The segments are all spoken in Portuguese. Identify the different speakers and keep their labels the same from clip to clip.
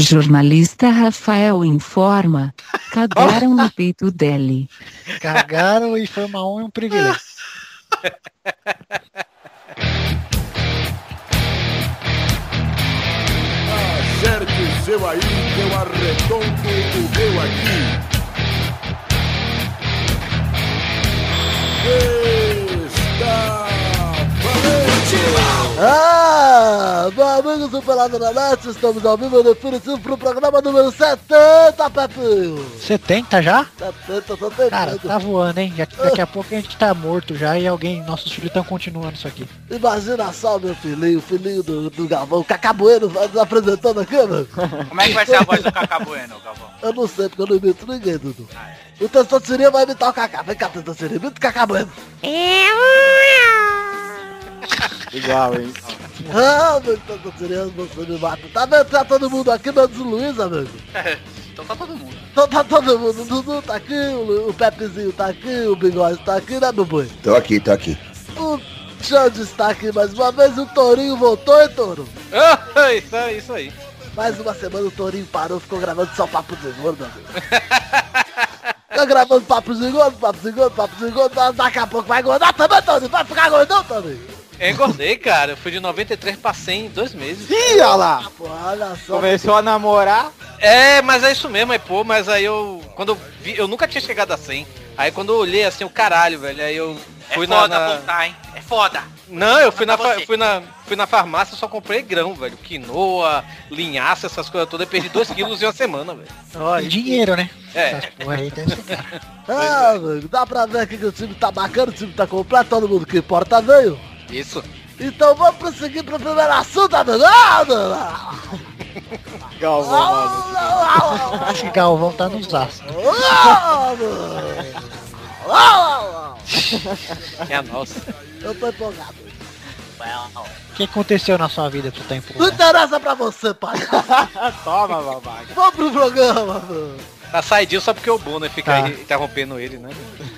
Speaker 1: Jornalista Rafael informa. Cagaram no peito dele.
Speaker 2: Cagaram e foi uma honra e um privilégio.
Speaker 3: Acerte o seu aí, que eu arredondo o meu aqui. Está!
Speaker 4: Ah, meus amigos do Pelado na Net, estamos ao vivo no definitivo pro programa número 70, Pepinho.
Speaker 2: 70 já?
Speaker 4: 70, tô tentando.
Speaker 2: Cara, tá voando, hein? Já, daqui a pouco a gente tá morto já e alguém, nossos filhos estão continuando isso aqui.
Speaker 4: Imagina só, meu filhinho, o filhinho do, do Galvão, Cacabueno, nos apresentando aqui, mano.
Speaker 5: Como é que vai ser a voz do Cacá Bueno, Galvão?
Speaker 4: Eu não sei, porque eu não imito ninguém, Dudu. O Testosterinha vai imitar o Cacá. Vem cá, Testosterinha, imita o Cacabueno.
Speaker 6: Igual, hein?
Speaker 4: Ah, meu Testosterinha, você me mata. Tá vendo? Tá todo mundo aqui, menos o Luiz, amigo.
Speaker 5: Então tá todo mundo.
Speaker 4: Então tá todo mundo. O Dudu tá aqui, o, o Pepezinho tá aqui, o Bigode tá aqui, né, meu boi?
Speaker 7: Tô aqui, tô aqui.
Speaker 4: O Xande está aqui mais uma vez e o Tourinho voltou, hein, Touro?
Speaker 8: Ah, isso, aí, isso aí.
Speaker 4: Mais uma semana o Tourinho parou, ficou gravando só papo de gordo, meu amigo. Ficou gravando papo de gordo, papo de gordo, papo de gordo, mas daqui a pouco vai engordar também, Tourinho. Vai ficar gordão também.
Speaker 8: Eu engordei, cara. Eu fui de 93 pra 100 em dois meses.
Speaker 6: Ih, olha lá!
Speaker 4: Pô, olha só.
Speaker 6: Começou a namorar.
Speaker 8: É, mas é isso mesmo, aí pô, mas aí eu. Quando eu vi, eu nunca tinha chegado a 100. Aí quando eu olhei assim, o caralho, velho, aí eu
Speaker 5: É
Speaker 8: fui
Speaker 5: foda
Speaker 8: na. na-
Speaker 5: voltar, hein? É foda.
Speaker 8: Não, eu fui na, fa- fui na fui na farmácia, só comprei grão, velho. Quinoa, linhaça, essas coisas todas. Eu perdi 2 quilos em uma semana, velho.
Speaker 2: Olha, dinheiro, né?
Speaker 8: É.
Speaker 2: Aí tem cara.
Speaker 4: Ah, amigo, dá pra ver aqui que o time tá bacana, o time tá completo, todo mundo que importa veio.
Speaker 8: Isso.
Speaker 4: Então vamos prosseguir pro primeiro assunto.
Speaker 6: Galvão, mano.
Speaker 2: Acho que Galvão tá nos.
Speaker 4: Ah,
Speaker 8: É a nossa.
Speaker 4: Eu tô empolgado.
Speaker 2: O que aconteceu na sua vida pro tempo?
Speaker 4: Não interessa pra você, pai.
Speaker 6: Toma, babaca.
Speaker 4: Vamos pro programa, mano.
Speaker 8: Tá saidinho só porque o Bono fica
Speaker 2: Tá.
Speaker 8: aí interrompendo ele, né?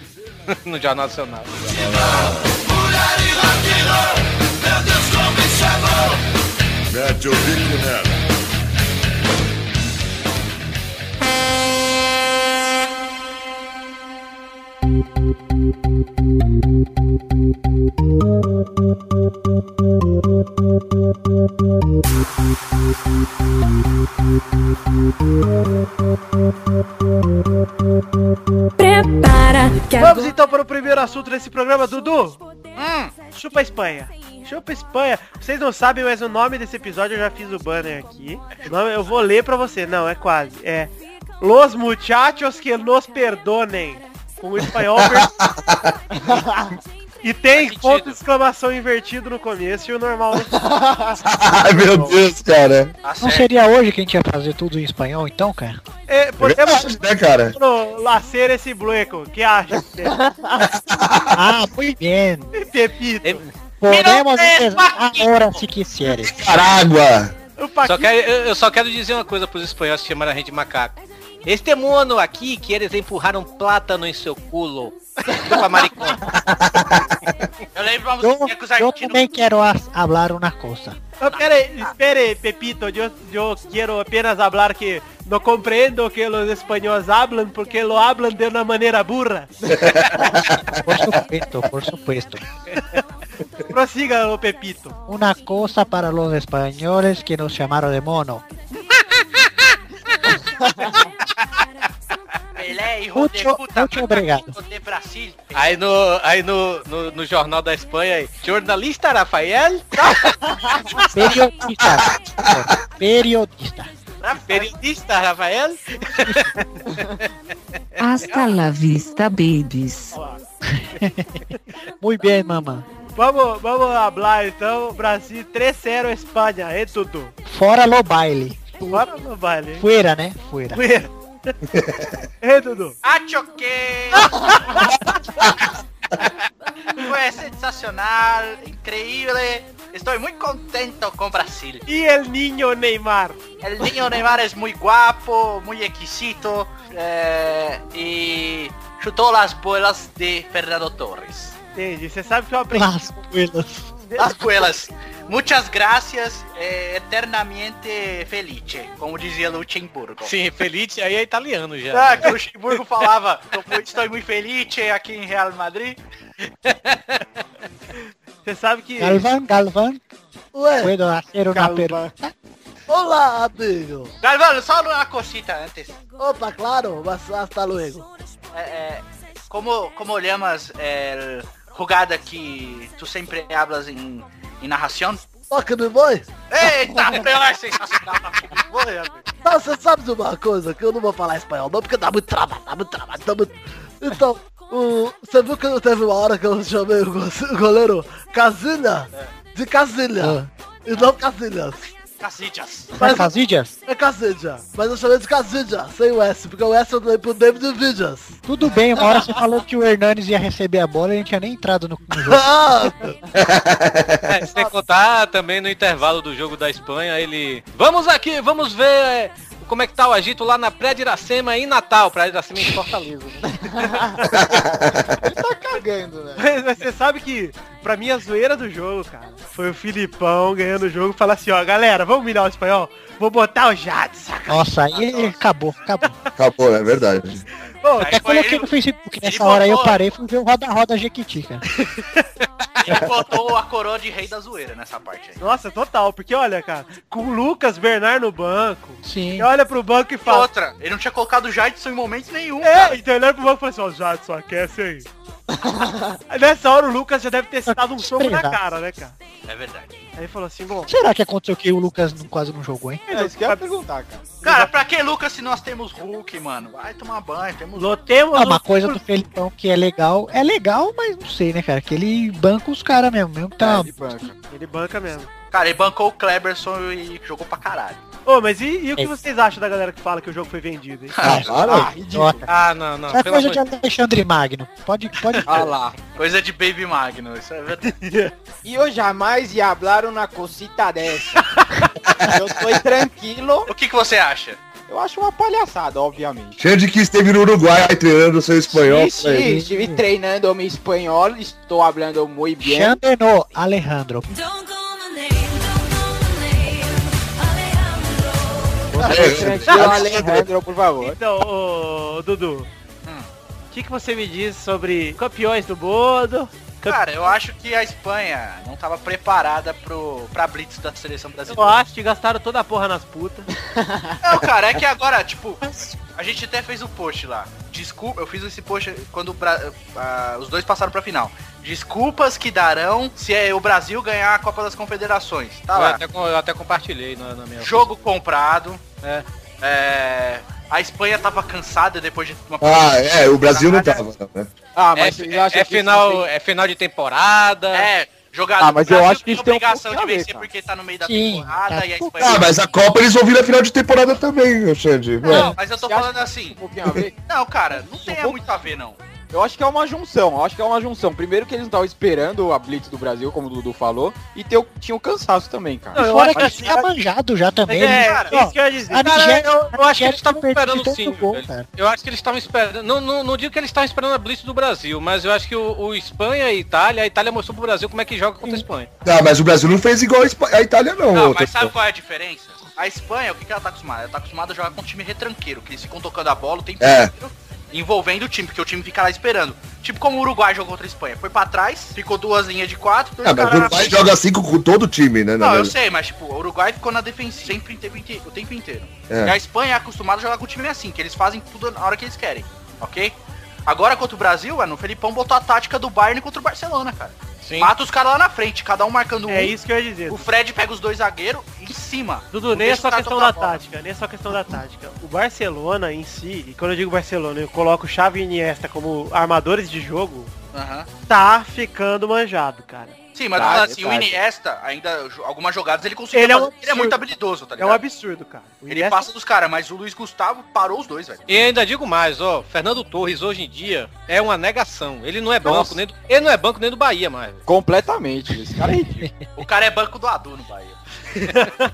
Speaker 8: no Jornal Nacional.
Speaker 3: Mete o bico nela.
Speaker 9: Prepara que
Speaker 10: Vamos então para o primeiro assunto desse programa, Dudu.
Speaker 5: Hum,
Speaker 10: Chupa a Espanha. Chupa a Espanha. Vocês não sabem, mas o nome desse episódio eu já fiz o banner aqui. Nome, eu vou ler pra você. Não, é quase. É Los Muchachos que nos perdonem. Com o espanhol. e tem
Speaker 5: Faz
Speaker 10: ponto
Speaker 5: sentido.
Speaker 10: de exclamação invertido no começo e o normal no
Speaker 7: Ai, meu Deus, cara.
Speaker 5: tá
Speaker 2: Não seria hoje que a gente ia fazer tudo em espanhol, então, cara?
Speaker 10: É,
Speaker 7: É
Speaker 10: podemos
Speaker 7: verdade, né, cara?
Speaker 10: lacer esse bloco. que acha?
Speaker 2: Ah, muito bem.
Speaker 10: Pepito.
Speaker 2: Podemos empezar agora se quiseres.
Speaker 7: Caragua!
Speaker 8: Só quero, eu eu só quero dizer uma coisa pros espanhóis que chamaram a gente de macaco. Este mono aqui que eles empurraram plátano em seu culo. Chupa maricón.
Speaker 5: Eu lembro uma
Speaker 2: Eu,
Speaker 5: música que os
Speaker 2: eu
Speaker 5: argentinos...
Speaker 2: também quero falar uma coisa.
Speaker 10: No, espere, espere, Pepito, yo, yo quiero apenas hablar que no comprendo que los españoles hablan porque lo hablan de una manera burra.
Speaker 2: Por supuesto, por supuesto.
Speaker 10: Prosiga, o Pepito.
Speaker 2: Una cosa para los españoles que nos llamaron de mono.
Speaker 5: Pelé, puta,
Speaker 2: mucho obrigado.
Speaker 5: Brasil.
Speaker 8: Aí no, aí no, no, no jornal da Espanha, aí, jornalista Rafael,
Speaker 2: Periodista. Periodista.
Speaker 8: periodista Rafael,
Speaker 1: Hasta la vista, babies.
Speaker 2: Muy bien, mamá.
Speaker 10: Vamos, vamos hablar então, Brasil 3-0 Espanha, é tudo.
Speaker 2: Fora lo baile.
Speaker 10: Bora no baile.
Speaker 2: Fuera, né? Fuera.
Speaker 10: Fuera. É, Dudu.
Speaker 5: Acho que... Fue sensacional, increíble. Estoy muy contento con Brasil.
Speaker 10: E el niño Neymar.
Speaker 5: El niño Neymar es muy guapo, muy exquisito eh, y chutó las bolas de Fernando Torres.
Speaker 10: Entendi. Você sabe que eu aprendi.
Speaker 2: Las buenas.
Speaker 5: Las Buelas. Muitas gracias, eh, eternamente felice, como dizia Luxemburgo.
Speaker 8: Sim, Felice aí é italiano já.
Speaker 5: Ah, que o Luxemburgo falava, "Eu fui- estou muito felice aqui em Real Madrid.
Speaker 10: Você sabe que.
Speaker 2: Galvan, Galvan,
Speaker 4: Ué,
Speaker 2: puedo hacer una
Speaker 10: Galvan.
Speaker 2: pregunta?
Speaker 4: olá, amigo.
Speaker 5: Galvão, só uma cosita antes.
Speaker 4: Opa, claro, mas hasta luego.
Speaker 5: Eh, eh, como, como llamas el jugada que tu sempre hablas em, em narração?
Speaker 4: Toca no boi?
Speaker 5: Eita, meu, é sensacional.
Speaker 4: Não, você sabe de uma coisa que eu não vou falar espanhol não, porque dá muito trabalho, dá muito trabalho, dá muito... Então, o... você viu que teve uma hora que eu chamei o, go- o goleiro Casilha de Casilha e não Casilhas.
Speaker 5: Casillas.
Speaker 4: Mas
Speaker 2: Casillas?
Speaker 4: é Casilha, mas eu chamei de Casilha, sem o S, porque o S eu dei pro David Vidias.
Speaker 2: Tudo bem, uma hora você falou que o Hernanes ia receber a bola e a gente tinha nem entrado no, no jogo.
Speaker 8: É, sem contar também no intervalo do jogo da Espanha, ele... Vamos aqui, vamos ver é, como é que tá o agito lá na Praia de Iracema em Natal. Praia de Iracema em Fortaleza. Né?
Speaker 6: Cagando, né?
Speaker 10: Mas, mas você sabe que, pra mim, a zoeira do jogo, cara, foi o Filipão ganhando o jogo e falar assim, ó, galera, vamos humilhar o espanhol? Vou botar o Jadson.
Speaker 2: Nossa, aí acabou, acabou.
Speaker 7: Acabou, é verdade.
Speaker 10: Ô,
Speaker 5: Aí
Speaker 2: Até coloquei
Speaker 5: ele-
Speaker 2: no Facebook nessa hora aí eu
Speaker 5: botou-
Speaker 2: parei e fui ver o Roda Roda Jequiti, cara.
Speaker 5: Ele botou a coroa de rei da zoeira nessa parte aí.
Speaker 10: Nossa, total, porque olha, cara, com o Lucas Bernard no banco,
Speaker 2: Sim.
Speaker 10: ele olha pro banco e
Speaker 5: E
Speaker 10: fala,
Speaker 5: outra, ele não tinha colocado o Jadson em momento nenhum, cara.
Speaker 10: É, então ele olha pro banco e fala assim, ó, Jadson, aquece aí. Aí Nessa hora o Lucas já deve ter dado um soco na cara, né, cara?
Speaker 5: É verdade.
Speaker 10: Aí ele falou assim, bom,
Speaker 2: Será que aconteceu que o Lucas não- quase não jogou, hein?
Speaker 6: É isso que eu ia perguntar, cara.
Speaker 5: Cara, pra que Lucas se nós temos Hulk, mano? Vai tomar banho, temos
Speaker 10: Lô, temos
Speaker 2: Ah, uma
Speaker 10: um-
Speaker 2: coisa do Felipão que é legal, é legal, mas não sei, né, cara? Que ele banca os caras mesmo, mesmo que tá...
Speaker 6: É, ele banca.
Speaker 10: Ele banca mesmo.
Speaker 5: Cara, ele bancou o Kleberson e jogou pra caralho.
Speaker 10: Ô, mas e, e o que
Speaker 2: É.
Speaker 10: vocês acham da galera que fala que o jogo foi vendido, hein?
Speaker 2: Ah,
Speaker 7: Para.
Speaker 2: idiota.
Speaker 8: Ah, não, não.
Speaker 2: É
Speaker 8: pelo
Speaker 2: coisa de Alexandre Magno. Pode, pode.
Speaker 6: Ah lá.
Speaker 5: Coisa de Baby Magno, isso é verdade.
Speaker 6: E eu jamais ia hablar uma cosita dessa. eu tô tranquilo.
Speaker 5: O que, que você acha?
Speaker 6: Eu acho uma palhaçada, obviamente.
Speaker 7: Xande que esteve no Uruguai treinando seu espanhol.
Speaker 6: Sim, sim, estive treinando meu espanhol, estou falando muito bem.
Speaker 2: Xandeno Alejandro.
Speaker 6: Tranquilo, Alejandro, por favor.
Speaker 10: Então, ô, Dudu, o que, que você me diz sobre campeões do mundo? Campe-
Speaker 5: Cara, eu acho que a Espanha não tava preparada pro, pra Blitz da seleção
Speaker 10: Eu
Speaker 5: brasileira.
Speaker 10: acho que gastaram toda a porra nas putas.
Speaker 5: Não, cara, é que agora, tipo, a gente até fez o post lá. Desculpa, eu fiz esse post quando Bra- ah, os dois passaram pra final. Desculpas que darão se é o Brasil ganhar a Copa das Confederações. Tá
Speaker 8: Eu
Speaker 5: lá.
Speaker 8: até, eu até compartilhei na, na minha...
Speaker 5: Jogo comprado.
Speaker 8: É.
Speaker 5: É, A Espanha tava cansada depois de uma
Speaker 7: Ah, é, o Brasil não tava, né?
Speaker 6: Ah,
Speaker 8: É,
Speaker 6: mas acham
Speaker 8: é
Speaker 6: que
Speaker 8: final, é final de temporada.
Speaker 5: É, jogador.
Speaker 6: Ah, mas eu acho que isso tem um
Speaker 5: obrigação
Speaker 6: pouquinho
Speaker 5: de vencer
Speaker 6: cara.
Speaker 5: porque tá no meio da
Speaker 2: Sim,
Speaker 5: temporada
Speaker 2: tá.
Speaker 5: e a Espanha.
Speaker 7: Ah, mas a Copa eles vão vir na final de temporada também, Xande.
Speaker 5: Não, mas eu tô falando
Speaker 6: que
Speaker 5: assim.
Speaker 6: um?
Speaker 5: Não, cara, não tem muito a ver, não.
Speaker 6: Eu acho que é uma junção, eu acho que é uma junção. Primeiro que eles não estavam esperando a Blitz do Brasil, como o Dudu falou, e ter, o- tinha o cansaço também, cara.
Speaker 10: Não, eu
Speaker 2: Fora
Speaker 10: acho
Speaker 2: que assim, é manjado já também.
Speaker 10: é,
Speaker 2: Ele- ó,
Speaker 10: isso que eu ia dizer.
Speaker 8: Cara,
Speaker 2: Nigéria,
Speaker 8: eu, eu acho que eles estavam esperando sim.
Speaker 2: cara.
Speaker 8: Eu acho que eles estavam esperando. Não, não, não digo que eles estavam esperando a Blitz do Brasil, mas eu acho que o, o Espanha e Itália, a Itália mostrou pro Brasil como é que joga contra a Espanha.
Speaker 7: Ah, mas o Brasil não fez igual a Itália, não.
Speaker 5: Não, mas sabe qual é a diferença? A Espanha, o que, que ela tá acostumada? Ela tá acostumada a jogar com um time retranqueiro, que eles ficam tocando a bola o tempo
Speaker 7: É.
Speaker 5: inteiro, envolvendo o time, porque o time fica lá esperando. Tipo como o Uruguai jogou contra a Espanha. Foi pra trás, ficou duas linhas de quatro, dois
Speaker 7: Ah, mas o Uruguai joga assim com, todo o time, né?
Speaker 5: Não, eu sei, mas tipo, o Uruguai ficou na defensiva sempre o tempo inteiro. O tempo inteiro.
Speaker 7: É.
Speaker 5: E a Espanha é acostumada a jogar com o time assim, que eles fazem tudo na hora que eles querem, ok? Agora contra o Brasil, mano, o Felipão botou a tática do Bayern contra o Barcelona, cara.
Speaker 8: Sim.
Speaker 5: Mata os caras lá na frente, cada um marcando um.
Speaker 10: É isso que eu ia dizer.
Speaker 5: O Fred pega os dois zagueiros em cima.
Speaker 10: Dudu, nem é só questão da tática, nem é só questão da tática. O Barcelona em si, e quando eu digo Barcelona, eu coloco Xavi e Iniesta como armadores de jogo, tá ficando manjado, cara.
Speaker 5: Sim, mas
Speaker 6: Tá,
Speaker 5: assim, o
Speaker 6: verdade.
Speaker 5: Iniesta, ainda algumas jogadas ele conseguiu
Speaker 10: Ele é um
Speaker 5: fazer. ele é muito habilidoso, tá
Speaker 10: É
Speaker 5: ligado?
Speaker 10: um absurdo, cara. O
Speaker 5: Ele
Speaker 10: Iniesta-
Speaker 5: passa dos caras, mas o Luiz Gustavo parou os dois, velho.
Speaker 8: E ainda digo mais, ó, Fernando Torres hoje em dia é uma negação. Ele não é banco
Speaker 6: Nossa.
Speaker 8: nem do, ele não é banco nem do Bahia mais. velho.
Speaker 6: Completamente, esse cara é ridículo.
Speaker 5: O cara é banco do Adu no Bahia.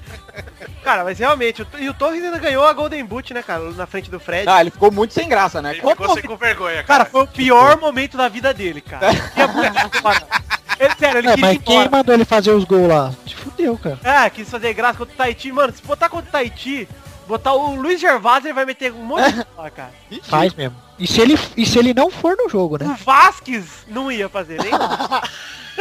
Speaker 10: Cara, mas realmente, o- e o Torres ainda ganhou a Golden Boot, né, cara, na frente do Fred.
Speaker 6: Ah, ele ficou muito sem graça, né?
Speaker 5: Ele
Speaker 6: Como-
Speaker 5: ficou sem com vergonha,
Speaker 10: Cara,
Speaker 5: cara.
Speaker 10: foi o pior momento da vida dele, cara. É. É sério, ele
Speaker 2: É,
Speaker 10: quis ir
Speaker 2: mas quem
Speaker 10: embora.
Speaker 2: mandou ele fazer os gols lá? Se fudeu, cara.
Speaker 10: Ah, quis fazer graça contra o Tahiti. Mano, se botar contra o Tahiti, botar o Luiz Gervásio, ele vai meter um monte de bola, cara.
Speaker 2: Faz mesmo. E se ele, e se ele não for no jogo,
Speaker 10: O
Speaker 2: né?
Speaker 10: Vasquez não ia fazer nem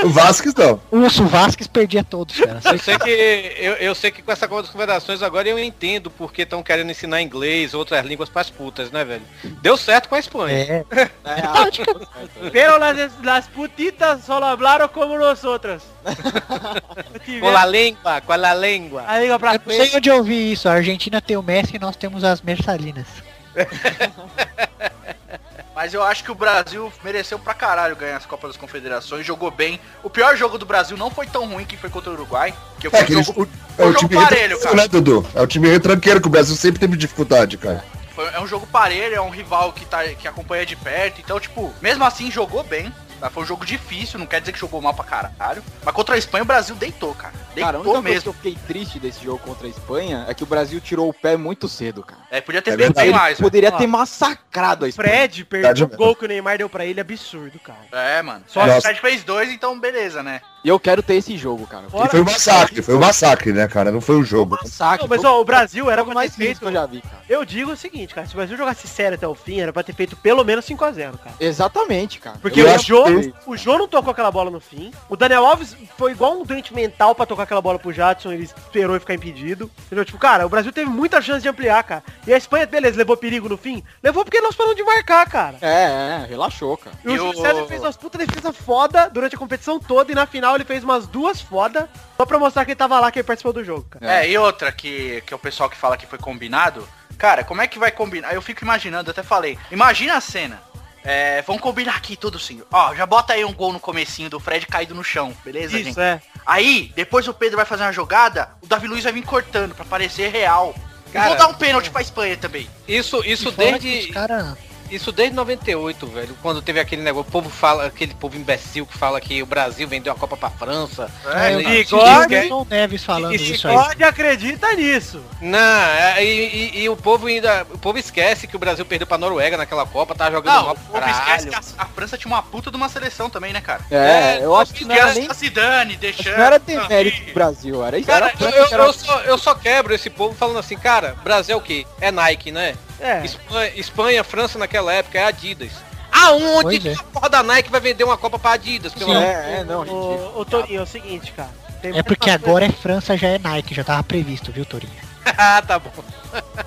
Speaker 7: O Vasquez não.
Speaker 2: O Urso Vasquez perdia todos, cara.
Speaker 8: Eu sei que eu, eu sei que com essa Confederações agora eu entendo porque estão querendo ensinar inglês, outras línguas pras putas, né, velho? Deu certo com a Espanha.
Speaker 2: É.
Speaker 6: É,
Speaker 10: Pero las, las putitas solo hablaron como nosotras.
Speaker 8: Com a língua, com a língua.
Speaker 10: A língua pra
Speaker 2: Eu não sei onde eu vi isso. A Argentina tem o Messi e nós temos as Mersalinas.
Speaker 5: Mas eu acho que o Brasil mereceu pra caralho ganhar as Copas das Confederações, jogou bem. O pior jogo do Brasil não foi tão ruim que foi contra o Uruguai, que
Speaker 7: É,
Speaker 5: foi um
Speaker 7: aquele,
Speaker 5: jogo,
Speaker 7: o, é
Speaker 5: um
Speaker 7: o
Speaker 5: jogo
Speaker 7: time
Speaker 5: parelho, cara.
Speaker 7: né, Dudu? É o time retranqueiro que o Brasil sempre teve dificuldade, cara.
Speaker 5: É um jogo parelho, é um rival que, tá, que acompanha de perto. Então, tipo, mesmo assim jogou bem. Tá? Foi um jogo difícil, não quer dizer que jogou mal pra caralho. Mas contra a Espanha o Brasil deitou, cara. Deitou
Speaker 6: Cara, a única coisa que
Speaker 5: mesmo.
Speaker 6: eu fiquei triste desse jogo contra a Espanha é que o Brasil tirou o pé muito cedo, cara.
Speaker 5: É, podia ter
Speaker 7: É
Speaker 5: feito bem mais.
Speaker 6: Poderia
Speaker 10: Ó.
Speaker 6: ter massacrado a Espanha.
Speaker 10: Fred perdeu o gol que o Neymar deu pra ele, absurdo, cara.
Speaker 5: É, mano. Só
Speaker 7: Nossa.
Speaker 5: o Fred fez dois, então beleza, né?
Speaker 6: E eu quero ter esse jogo, cara.
Speaker 7: E foi um massacre, foi um massacre, né, cara? Não foi um jogo.
Speaker 6: Massacre.
Speaker 10: Não, mas ó, o Brasil era
Speaker 6: o mais feito que eu já vi, cara.
Speaker 10: Eu digo o seguinte, cara, se o Brasil jogasse sério até o fim, era pra ter feito pelo menos 5x0, cara.
Speaker 6: Exatamente, cara.
Speaker 10: Porque
Speaker 7: Eu
Speaker 10: o Jô,
Speaker 7: que-
Speaker 10: o Jô não tocou aquela bola no fim. O Daniel Alves foi igual um doente mental pra tocar aquela bola pro Jadson, ele esperou e ficar impedido. Entendeu? Tipo, cara, o Brasil teve muita chance de ampliar, cara. E a Espanha, beleza, levou perigo no fim? Levou porque nós paramos de marcar, cara.
Speaker 6: É, é, relaxou, cara.
Speaker 10: E o
Speaker 5: E
Speaker 10: Júlio
Speaker 5: o-
Speaker 10: César fez umas puta defesa foda durante a competição toda e na final ele fez umas duas foda só pra mostrar que ele tava lá, que ele participou do jogo, cara.
Speaker 5: É, e outra que, que o pessoal que fala que foi combinado. Cara, como é que vai combinar? Eu fico imaginando, eu até falei. Imagina a cena. É, vamos combinar aqui tudo sim. Ó, já bota aí um gol no comecinho do Fred caído no chão, beleza, gente?
Speaker 10: Isso, é.
Speaker 5: Aí, depois o Pedro vai fazer uma jogada, o Davi Luiz vai vir cortando pra parecer real.
Speaker 8: Cara,
Speaker 5: e vou dar um pênalti pra Espanha também.
Speaker 8: Isso, isso desde.
Speaker 2: os cara...
Speaker 8: Isso desde 98, velho. Quando teve aquele negócio, o povo fala, aquele povo imbecil que fala que o Brasil vendeu a Copa pra França.
Speaker 2: É, eu vi
Speaker 10: bigode-
Speaker 2: o Milton Neves falando
Speaker 10: E
Speaker 2: isso aí.
Speaker 10: pode acredita nisso.
Speaker 8: Não, é, e, e- e o povo ainda. O povo esquece que o Brasil perdeu pra Noruega naquela Copa, tava jogando
Speaker 5: Não,
Speaker 8: mal
Speaker 5: o povo esquece que a, a França tinha uma puta de uma seleção também, né, cara?
Speaker 6: É,
Speaker 8: É,
Speaker 6: eu acho que não era nem...
Speaker 5: Zidane, deixando.
Speaker 6: não era ter mérito do Brasil, era isso.
Speaker 8: Cara,
Speaker 6: era
Speaker 8: eu,
Speaker 6: França
Speaker 8: eu,
Speaker 6: era-
Speaker 8: eu só, eu só quebro esse povo falando assim, cara, Brasil é o quê? É Nike, né?
Speaker 10: É.
Speaker 8: Espanha, Espanha, França naquela época é Adidas. Aonde que
Speaker 2: é.
Speaker 8: a porra da Nike vai vender uma Copa pra Adidas? Pelo de
Speaker 6: É, é, não, ridículo.
Speaker 10: Ô, ô Torinho, é o seguinte, cara. Tem
Speaker 2: É porque agora é França, já é Nike, já tava previsto, viu, Torinho?
Speaker 8: Ah, tá bom.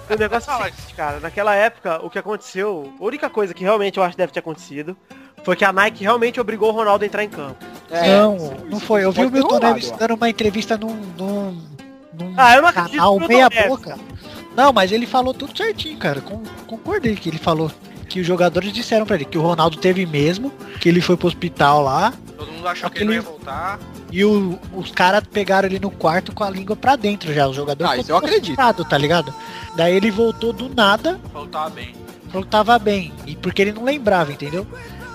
Speaker 10: O negócio é o seguinte, cara, naquela época, o que aconteceu, a única coisa que realmente eu acho que deve ter acontecido, foi que a Nike realmente obrigou o Ronaldo a entrar em campo.
Speaker 6: É,
Speaker 2: não,
Speaker 6: isso-
Speaker 2: não
Speaker 6: isso
Speaker 2: foi. Eu vi o Milton Neves dando uma entrevista num, num, num
Speaker 10: Ah, eu não acredito
Speaker 2: canal
Speaker 10: no
Speaker 2: Não, mas ele falou tudo certinho, cara. Com, concordei que ele falou que os jogadores disseram pra ele que o Ronaldo teve mesmo, que ele foi pro hospital lá,
Speaker 5: Todo mundo achou que ele
Speaker 2: Aquele-
Speaker 5: ia voltar.
Speaker 2: e o- os caras pegaram ele no quarto com a língua pra dentro já. O jogador
Speaker 6: Ah, isso eu acredito.
Speaker 2: tá ligado? Daí ele voltou do nada,
Speaker 5: Voltava bem.
Speaker 2: falou que tava bem. E porque ele não lembrava, entendeu?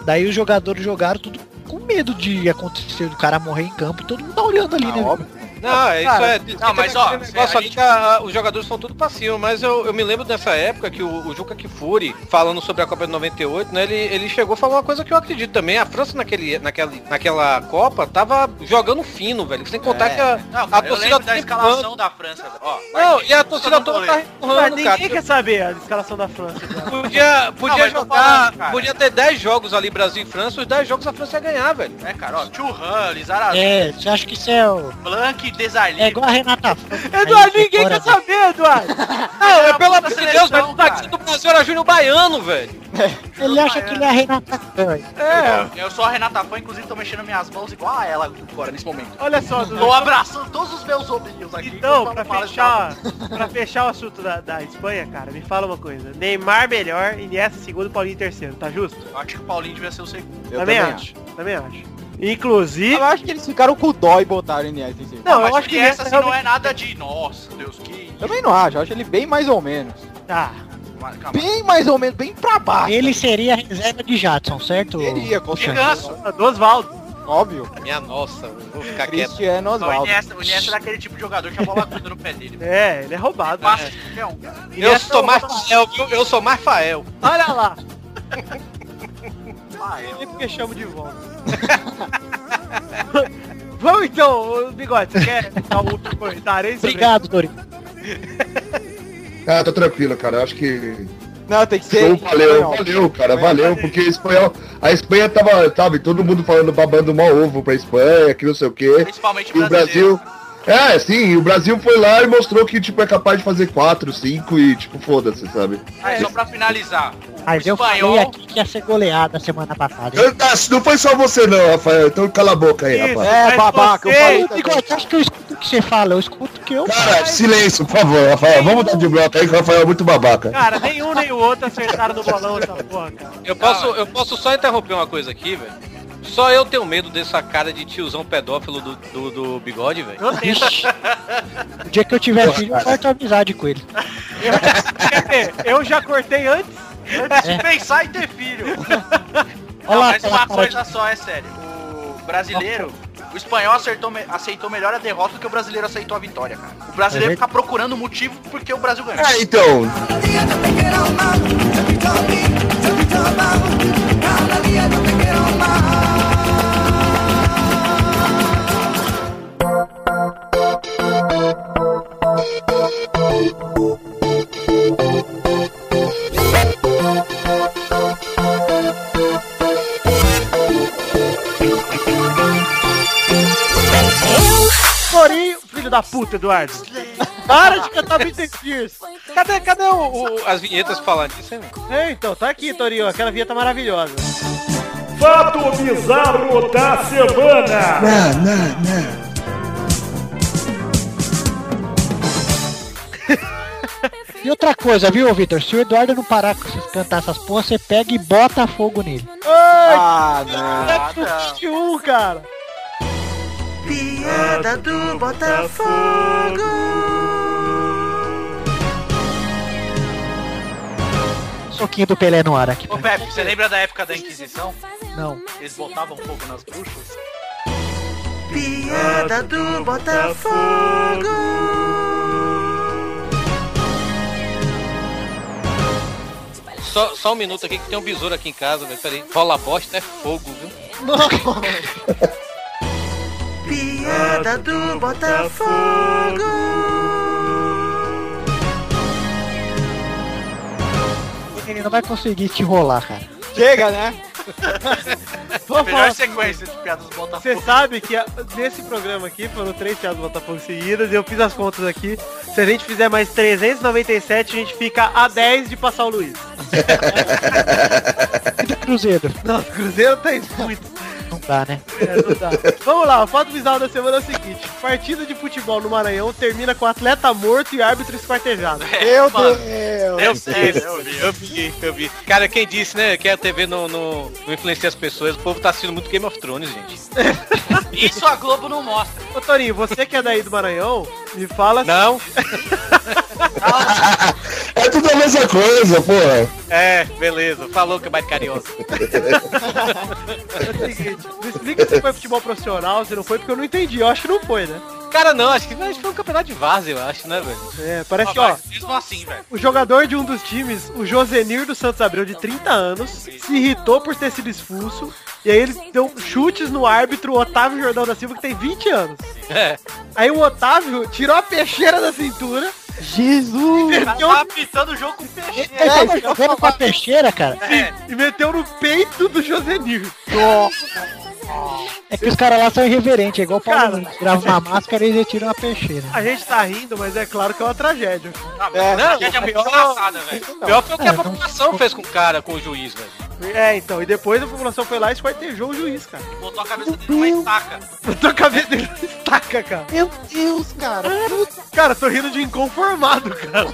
Speaker 2: Daí os jogadores jogaram tudo com medo de acontecer do cara morrer em campo. Todo mundo tá olhando ali,
Speaker 6: Ah,
Speaker 2: né?
Speaker 6: óbvio.
Speaker 8: Não, é isso
Speaker 10: Cara,
Speaker 8: é.
Speaker 5: não, mas, ó,
Speaker 8: negócio
Speaker 5: a
Speaker 8: ali que a- os jogadores são tudo passivo, mas eu, eu me lembro dessa época que o, o Juca Kifuri, falando sobre a Copa de 98, né, ele, ele chegou a falar uma coisa que eu acredito também. A França naquele, naquela, naquela Copa tava jogando fino, velho. Sem contar
Speaker 6: É.
Speaker 8: que a,
Speaker 5: Não,
Speaker 8: a
Speaker 5: cara,
Speaker 8: torcida
Speaker 5: da escalação da França. Ó,
Speaker 8: Não, e a torcida toda tá
Speaker 10: ninguém
Speaker 8: cara.
Speaker 10: quer saber a escalação da França.
Speaker 8: Podia, podia
Speaker 5: tô
Speaker 8: jogar,
Speaker 5: falando,
Speaker 8: podia ter 10 jogos ali, Brasil e França, os 10 jogos a França ia ganhar, velho.
Speaker 5: É, cara, ó, Churran, Lizarazu,
Speaker 2: É, você acha que isso é o.
Speaker 5: Blanc, Desailly.
Speaker 2: É igual a Renata.
Speaker 10: Eduardo, ninguém quer saber, Eduardo.
Speaker 8: Não, é pelo amor de Deus,
Speaker 5: seleção,
Speaker 8: velho, o
Speaker 5: cara.
Speaker 8: do Brasil era Júnior Baiano, velho.
Speaker 2: Ele acha que ele é a Renata Fã.
Speaker 10: É,
Speaker 5: Eu sou a Renata Fã, inclusive tô mexendo minhas mãos igual a ela agora, nesse momento.
Speaker 10: olha só.
Speaker 5: Tô abraçando todos os meus ovinhos aqui.
Speaker 10: Então, pra fechar, pra fechar o assunto da, da Espanha, cara, me fala uma coisa. Neymar melhor, Iniesta segundo, Paulinho terceiro, tá justo?
Speaker 5: Eu Acho que o Paulinho devia ser o segundo.
Speaker 6: Eu
Speaker 10: também, acho. Também acho. Inclusive...
Speaker 6: Eu acho que eles ficaram com dó e botaram o Iniesta em cima.
Speaker 10: Não,
Speaker 5: Mas
Speaker 10: eu acho que
Speaker 5: essa assim, não é nada de. Nossa, Deus, que.
Speaker 6: Também não acho, eu acho ele bem mais ou menos.
Speaker 10: Ah,
Speaker 5: Calma.
Speaker 6: Bem mais ou menos, bem pra baixo.
Speaker 2: Ele seria a reserva de Jadson, certo?
Speaker 6: Seria, com
Speaker 5: Que
Speaker 6: certeza.
Speaker 10: do Osvaldo.
Speaker 6: Óbvio.
Speaker 8: Minha nossa, vou ficar quieto.
Speaker 6: Cristiano
Speaker 5: O
Speaker 6: Osvaldo.
Speaker 5: Iniesta, o Iniesta é daquele tipo de jogador que a bola gruda no pé dele.
Speaker 10: É, ele é roubado.
Speaker 5: De qualquer um.
Speaker 8: Eu sou
Speaker 10: é
Speaker 8: mais
Speaker 10: roubado.
Speaker 8: Fael, viu? Eu sou mais Fael.
Speaker 10: Olha lá.
Speaker 5: Ah, eu-
Speaker 10: Nem porque chamo de volta. Vamos então, Bigode, você quer dar um último comentário aí? sobre-
Speaker 2: Obrigado, Torinho.
Speaker 7: Ah, tá tranquilo, cara. Eu acho que.
Speaker 6: Não, tem que ser.
Speaker 7: valeu,
Speaker 6: espanhol.
Speaker 7: valeu, cara, valeu, porque espanhol, a Espanha tava, sabe, todo mundo falando, babando mal ovo pra Espanha, que não sei o quê.
Speaker 5: Principalmente
Speaker 7: E o
Speaker 5: brasileiro.
Speaker 7: É, sim, o Brasil foi lá e mostrou que, tipo, é capaz de fazer 4, 5 e, tipo, foda-se, sabe?
Speaker 5: Aí, só pra finalizar.
Speaker 2: Mas eu
Speaker 5: espanhol-
Speaker 2: falei aqui que ia ser goleada semana passada.
Speaker 7: Eu- ah, Não foi só você não, Rafael, então cala a boca aí,
Speaker 10: Isso.
Speaker 7: rapaz.
Speaker 6: É,
Speaker 10: Mas
Speaker 6: babaca, eu
Speaker 10: você-
Speaker 6: falei
Speaker 2: Ei,
Speaker 6: também.
Speaker 2: Bigode, acho que eu escuto o que você fala, eu escuto o que eu falo.
Speaker 7: Cara, silêncio, por favor, Rafael, vamos dar de bloco aí que o Rafael é muito babaca.
Speaker 10: Cara, nem um nem o outro acertaram no bolão essa porra, cara.
Speaker 8: Eu posso, eu posso só interromper uma coisa aqui, velho? Só eu tenho medo dessa cara de tiozão pedófilo do, do, do bigode, velho.
Speaker 10: Eu tenho.
Speaker 2: O dia que eu tiver filho, eu corto amizade com ele.
Speaker 10: Quer dizer, eu já cortei antes.
Speaker 5: Antes de pensar em ter filho. Não,
Speaker 2: lá
Speaker 5: mas uma coisa só, é sério. O brasileiro, o espanhol acertou, me- aceitou melhor a derrota do que o brasileiro aceitou a vitória, cara. O brasileiro
Speaker 2: É
Speaker 5: fica procurando motivo porque o Brasil ganhou.
Speaker 7: É, então,
Speaker 10: Torinho, filho da puta, Eduardo. Para de cantar Britney Spears.
Speaker 8: Cadê, cadê o, o- as vinhetas falando disso?
Speaker 10: É, então, tá aqui, Torinho, aquela vinheta maravilhosa.
Speaker 3: Fato bizarro da semana.
Speaker 7: não, não, não.
Speaker 2: E outra coisa, viu, Vitor? Se o Eduardo não parar com essas- cantar essas porra, você pega e bota fogo nele.
Speaker 10: Ai,
Speaker 6: Ah, não.
Speaker 5: Ah, não.
Speaker 10: 21, cara.
Speaker 4: Piada do Botafogo.
Speaker 2: Soquinho do Pelé no ar aqui.
Speaker 5: Ô Pepe, você lembra da época da Inquisição?
Speaker 2: Não.
Speaker 5: Eles botavam fogo nas bruxas?
Speaker 4: Piada do Botafogo.
Speaker 8: Só, só um minuto aqui que tem um besouro aqui em casa, velho. Peraí. Rola bosta é fogo, viu?
Speaker 4: Piada do Botafogo.
Speaker 2: Ele não vai conseguir te rolar, cara.
Speaker 6: Chega, né?
Speaker 10: Vamos
Speaker 5: Melhor
Speaker 10: falar.
Speaker 5: sequência de piadas do
Speaker 10: Você
Speaker 5: Botafogo.
Speaker 10: sabe que a- nesse programa aqui foram três piadas do Botafogo seguidas e eu fiz as contas aqui. Se a gente fizer mais 397, a gente fica a 10 de passar o Luiz.
Speaker 2: E do Cruzeiro?
Speaker 10: Não, o Cruzeiro tem muito.
Speaker 2: Dá, né?
Speaker 10: É, não dá. Vamos lá, o fato bizarro da semana é o seguinte: partida de futebol no Maranhão termina com atleta morto e árbitro esquartejado.
Speaker 6: Meu
Speaker 5: mano.
Speaker 6: Deus.
Speaker 8: Eu vi, eu vi, eu vi, eu vi. Cara, quem disse, né, que a TV não, não, não influencia as pessoas, o povo tá assistindo muito Game of Thrones, gente.
Speaker 5: Isso a Globo não mostra.
Speaker 10: Ô Torinho, você que é daí do Maranhão, me fala
Speaker 8: Não?
Speaker 7: É tudo a mesma coisa, porra.
Speaker 8: É, beleza. Falou que é mais carioca.
Speaker 10: é o seguinte: me explica se foi futebol profissional, se não foi, porque eu não entendi. Eu acho que não foi, né?
Speaker 8: Cara, não, acho que, acho que foi um campeonato de vaza, eu acho, né, velho?
Speaker 10: É, parece que,
Speaker 5: Ah,
Speaker 10: ó,
Speaker 5: mas Mesmo assim, velho.
Speaker 10: O jogador de um dos times, o Josenir do Santos Abreu, de 30 anos, se irritou por ter sido expulso. E aí ele deu chutes no árbitro o Otávio Jordão da Silva, que tem 20 anos.
Speaker 8: É.
Speaker 10: Aí o Otávio tirou a peixeira da cintura,
Speaker 2: Jesus!
Speaker 10: Meteu,
Speaker 5: tava apitando o jogo com peixe.
Speaker 2: Ele tava jogando com a peixeira, cara.
Speaker 10: e meteu no peito do Josenir.
Speaker 2: É que os caras lá são irreverentes, é igual o Paulo
Speaker 10: Cara.
Speaker 2: Grava uma máscara e eles tiram a peixeira.
Speaker 10: A gente tá rindo, mas é claro que é uma tragédia.
Speaker 5: Mas
Speaker 6: É,
Speaker 5: a
Speaker 8: não,
Speaker 5: tragédia é muito
Speaker 8: pior-
Speaker 5: engraçada, velho.
Speaker 8: Pior foi o que
Speaker 2: É,
Speaker 8: a
Speaker 2: não-
Speaker 8: população fez com o cara, com o juiz, velho.
Speaker 10: É, então, e depois a população foi lá e esquartejou o juiz, cara.
Speaker 5: Botou a cabeça dele numa estaca.
Speaker 10: Botou a cabeça dele na estaca, cara.
Speaker 6: Meu Deus, cara.
Speaker 10: Cara, tô rindo de inconformado, cara.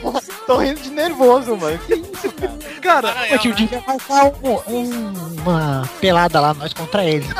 Speaker 6: Tô rindo de nervoso, mano. Que isso, cara?
Speaker 10: Cara,
Speaker 2: Pô,
Speaker 5: Maranhão,
Speaker 2: tio, devia marcar um- um- uma pelada lá, nós contra eles.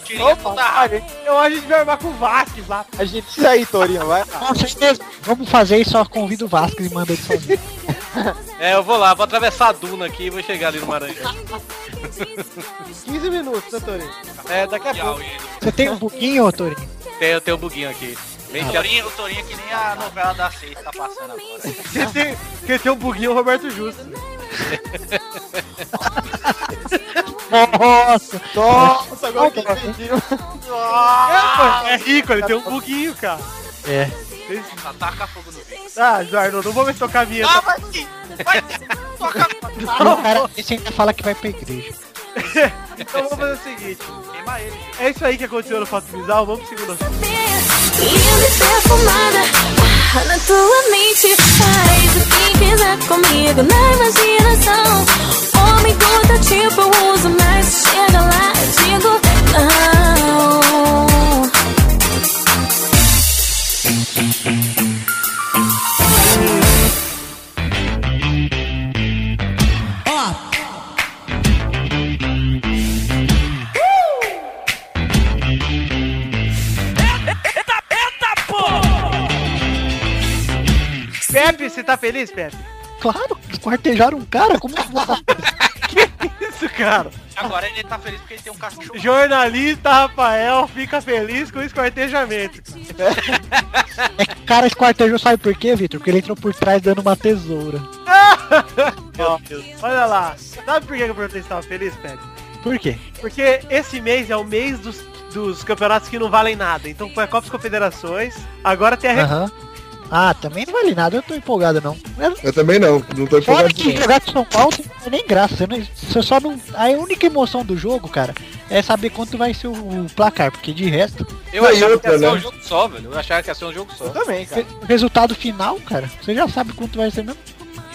Speaker 5: O tirinho toda raiva.
Speaker 10: eu acho que a gente vai armar com o Vasquez lá.
Speaker 6: A gente isso aí, Torinho, vai.
Speaker 2: Com certeza. Vamos fazer e só convida o Vasco e manda ele sozinho.
Speaker 8: É, eu vou lá, vou atravessar a duna aqui e vou chegar ali no Maranhão.
Speaker 10: 15 minutos, né, Torinho?
Speaker 8: É, daqui a pouco.
Speaker 2: Você tem um buquinho, ô Torinho?
Speaker 8: Tem, tem um buguinho aqui. Bem
Speaker 5: O
Speaker 8: já-
Speaker 5: Torinho, o Torinho é que nem a novela da Seis tá passando agora.
Speaker 10: Quem tem, quem tem um buguinho é o Roberto Justo.
Speaker 2: Nossa!
Speaker 6: Nossa, agora que eu entendi.
Speaker 10: É rico, ele tem um buguinho, cara.
Speaker 2: É.
Speaker 5: Só taca fogo no vídeo.
Speaker 10: Ah, Eduardo, não vou mais tocar a minha.
Speaker 5: Ah, vai sim! Vai tocar
Speaker 2: E o cara, esse ainda fala que vai pra igreja.
Speaker 10: Então vamos fazer o seguinte.
Speaker 5: queima ele.
Speaker 10: É isso aí que aconteceu no Fato Bizarro, vamos pro segundo assunto.
Speaker 9: E perfumada, ah, na tua mente Faz o que quiser comigo na imaginação Homem todo tipo eu uso, mas chega lá eu digo não
Speaker 10: Pepe, você tá feliz, Pepe?
Speaker 2: Claro, esquartejaram um cara, como que vou
Speaker 10: Isso, cara.
Speaker 5: Agora ele tá feliz porque ele tem um cachorro.
Speaker 10: Jornalista Rafael fica feliz com o esquartejamento.
Speaker 2: É que o cara esquartejou, sabe por quê, Vitor? Porque ele entrou por trás dando uma tesoura.
Speaker 10: Meu Deus. Olha lá. Sabe por que eu perguntei se tava feliz, Pepe?
Speaker 2: Por quê?
Speaker 10: Porque esse mês é o mês dos, dos campeonatos que não valem nada. Então foi a Copa das Confederações, agora tem a
Speaker 2: Aham. Ah, também não vale nada, eu não tô empolgado não.
Speaker 7: Eu também não, não tô
Speaker 2: Fora
Speaker 7: empolgado.
Speaker 2: que jogar com São Paulo não tem nem graça, você, não, você só não. A única emoção do jogo, cara, é saber quanto vai ser o, o placar, porque de resto,
Speaker 8: Eu
Speaker 7: Não,
Speaker 8: achava que
Speaker 7: outra,
Speaker 8: ia ser
Speaker 7: né?
Speaker 8: um jogo só, velho. Eu achava que ia ser um jogo só.
Speaker 6: Eu também, cara.
Speaker 2: o resultado final, cara, você já sabe quanto vai ser mesmo.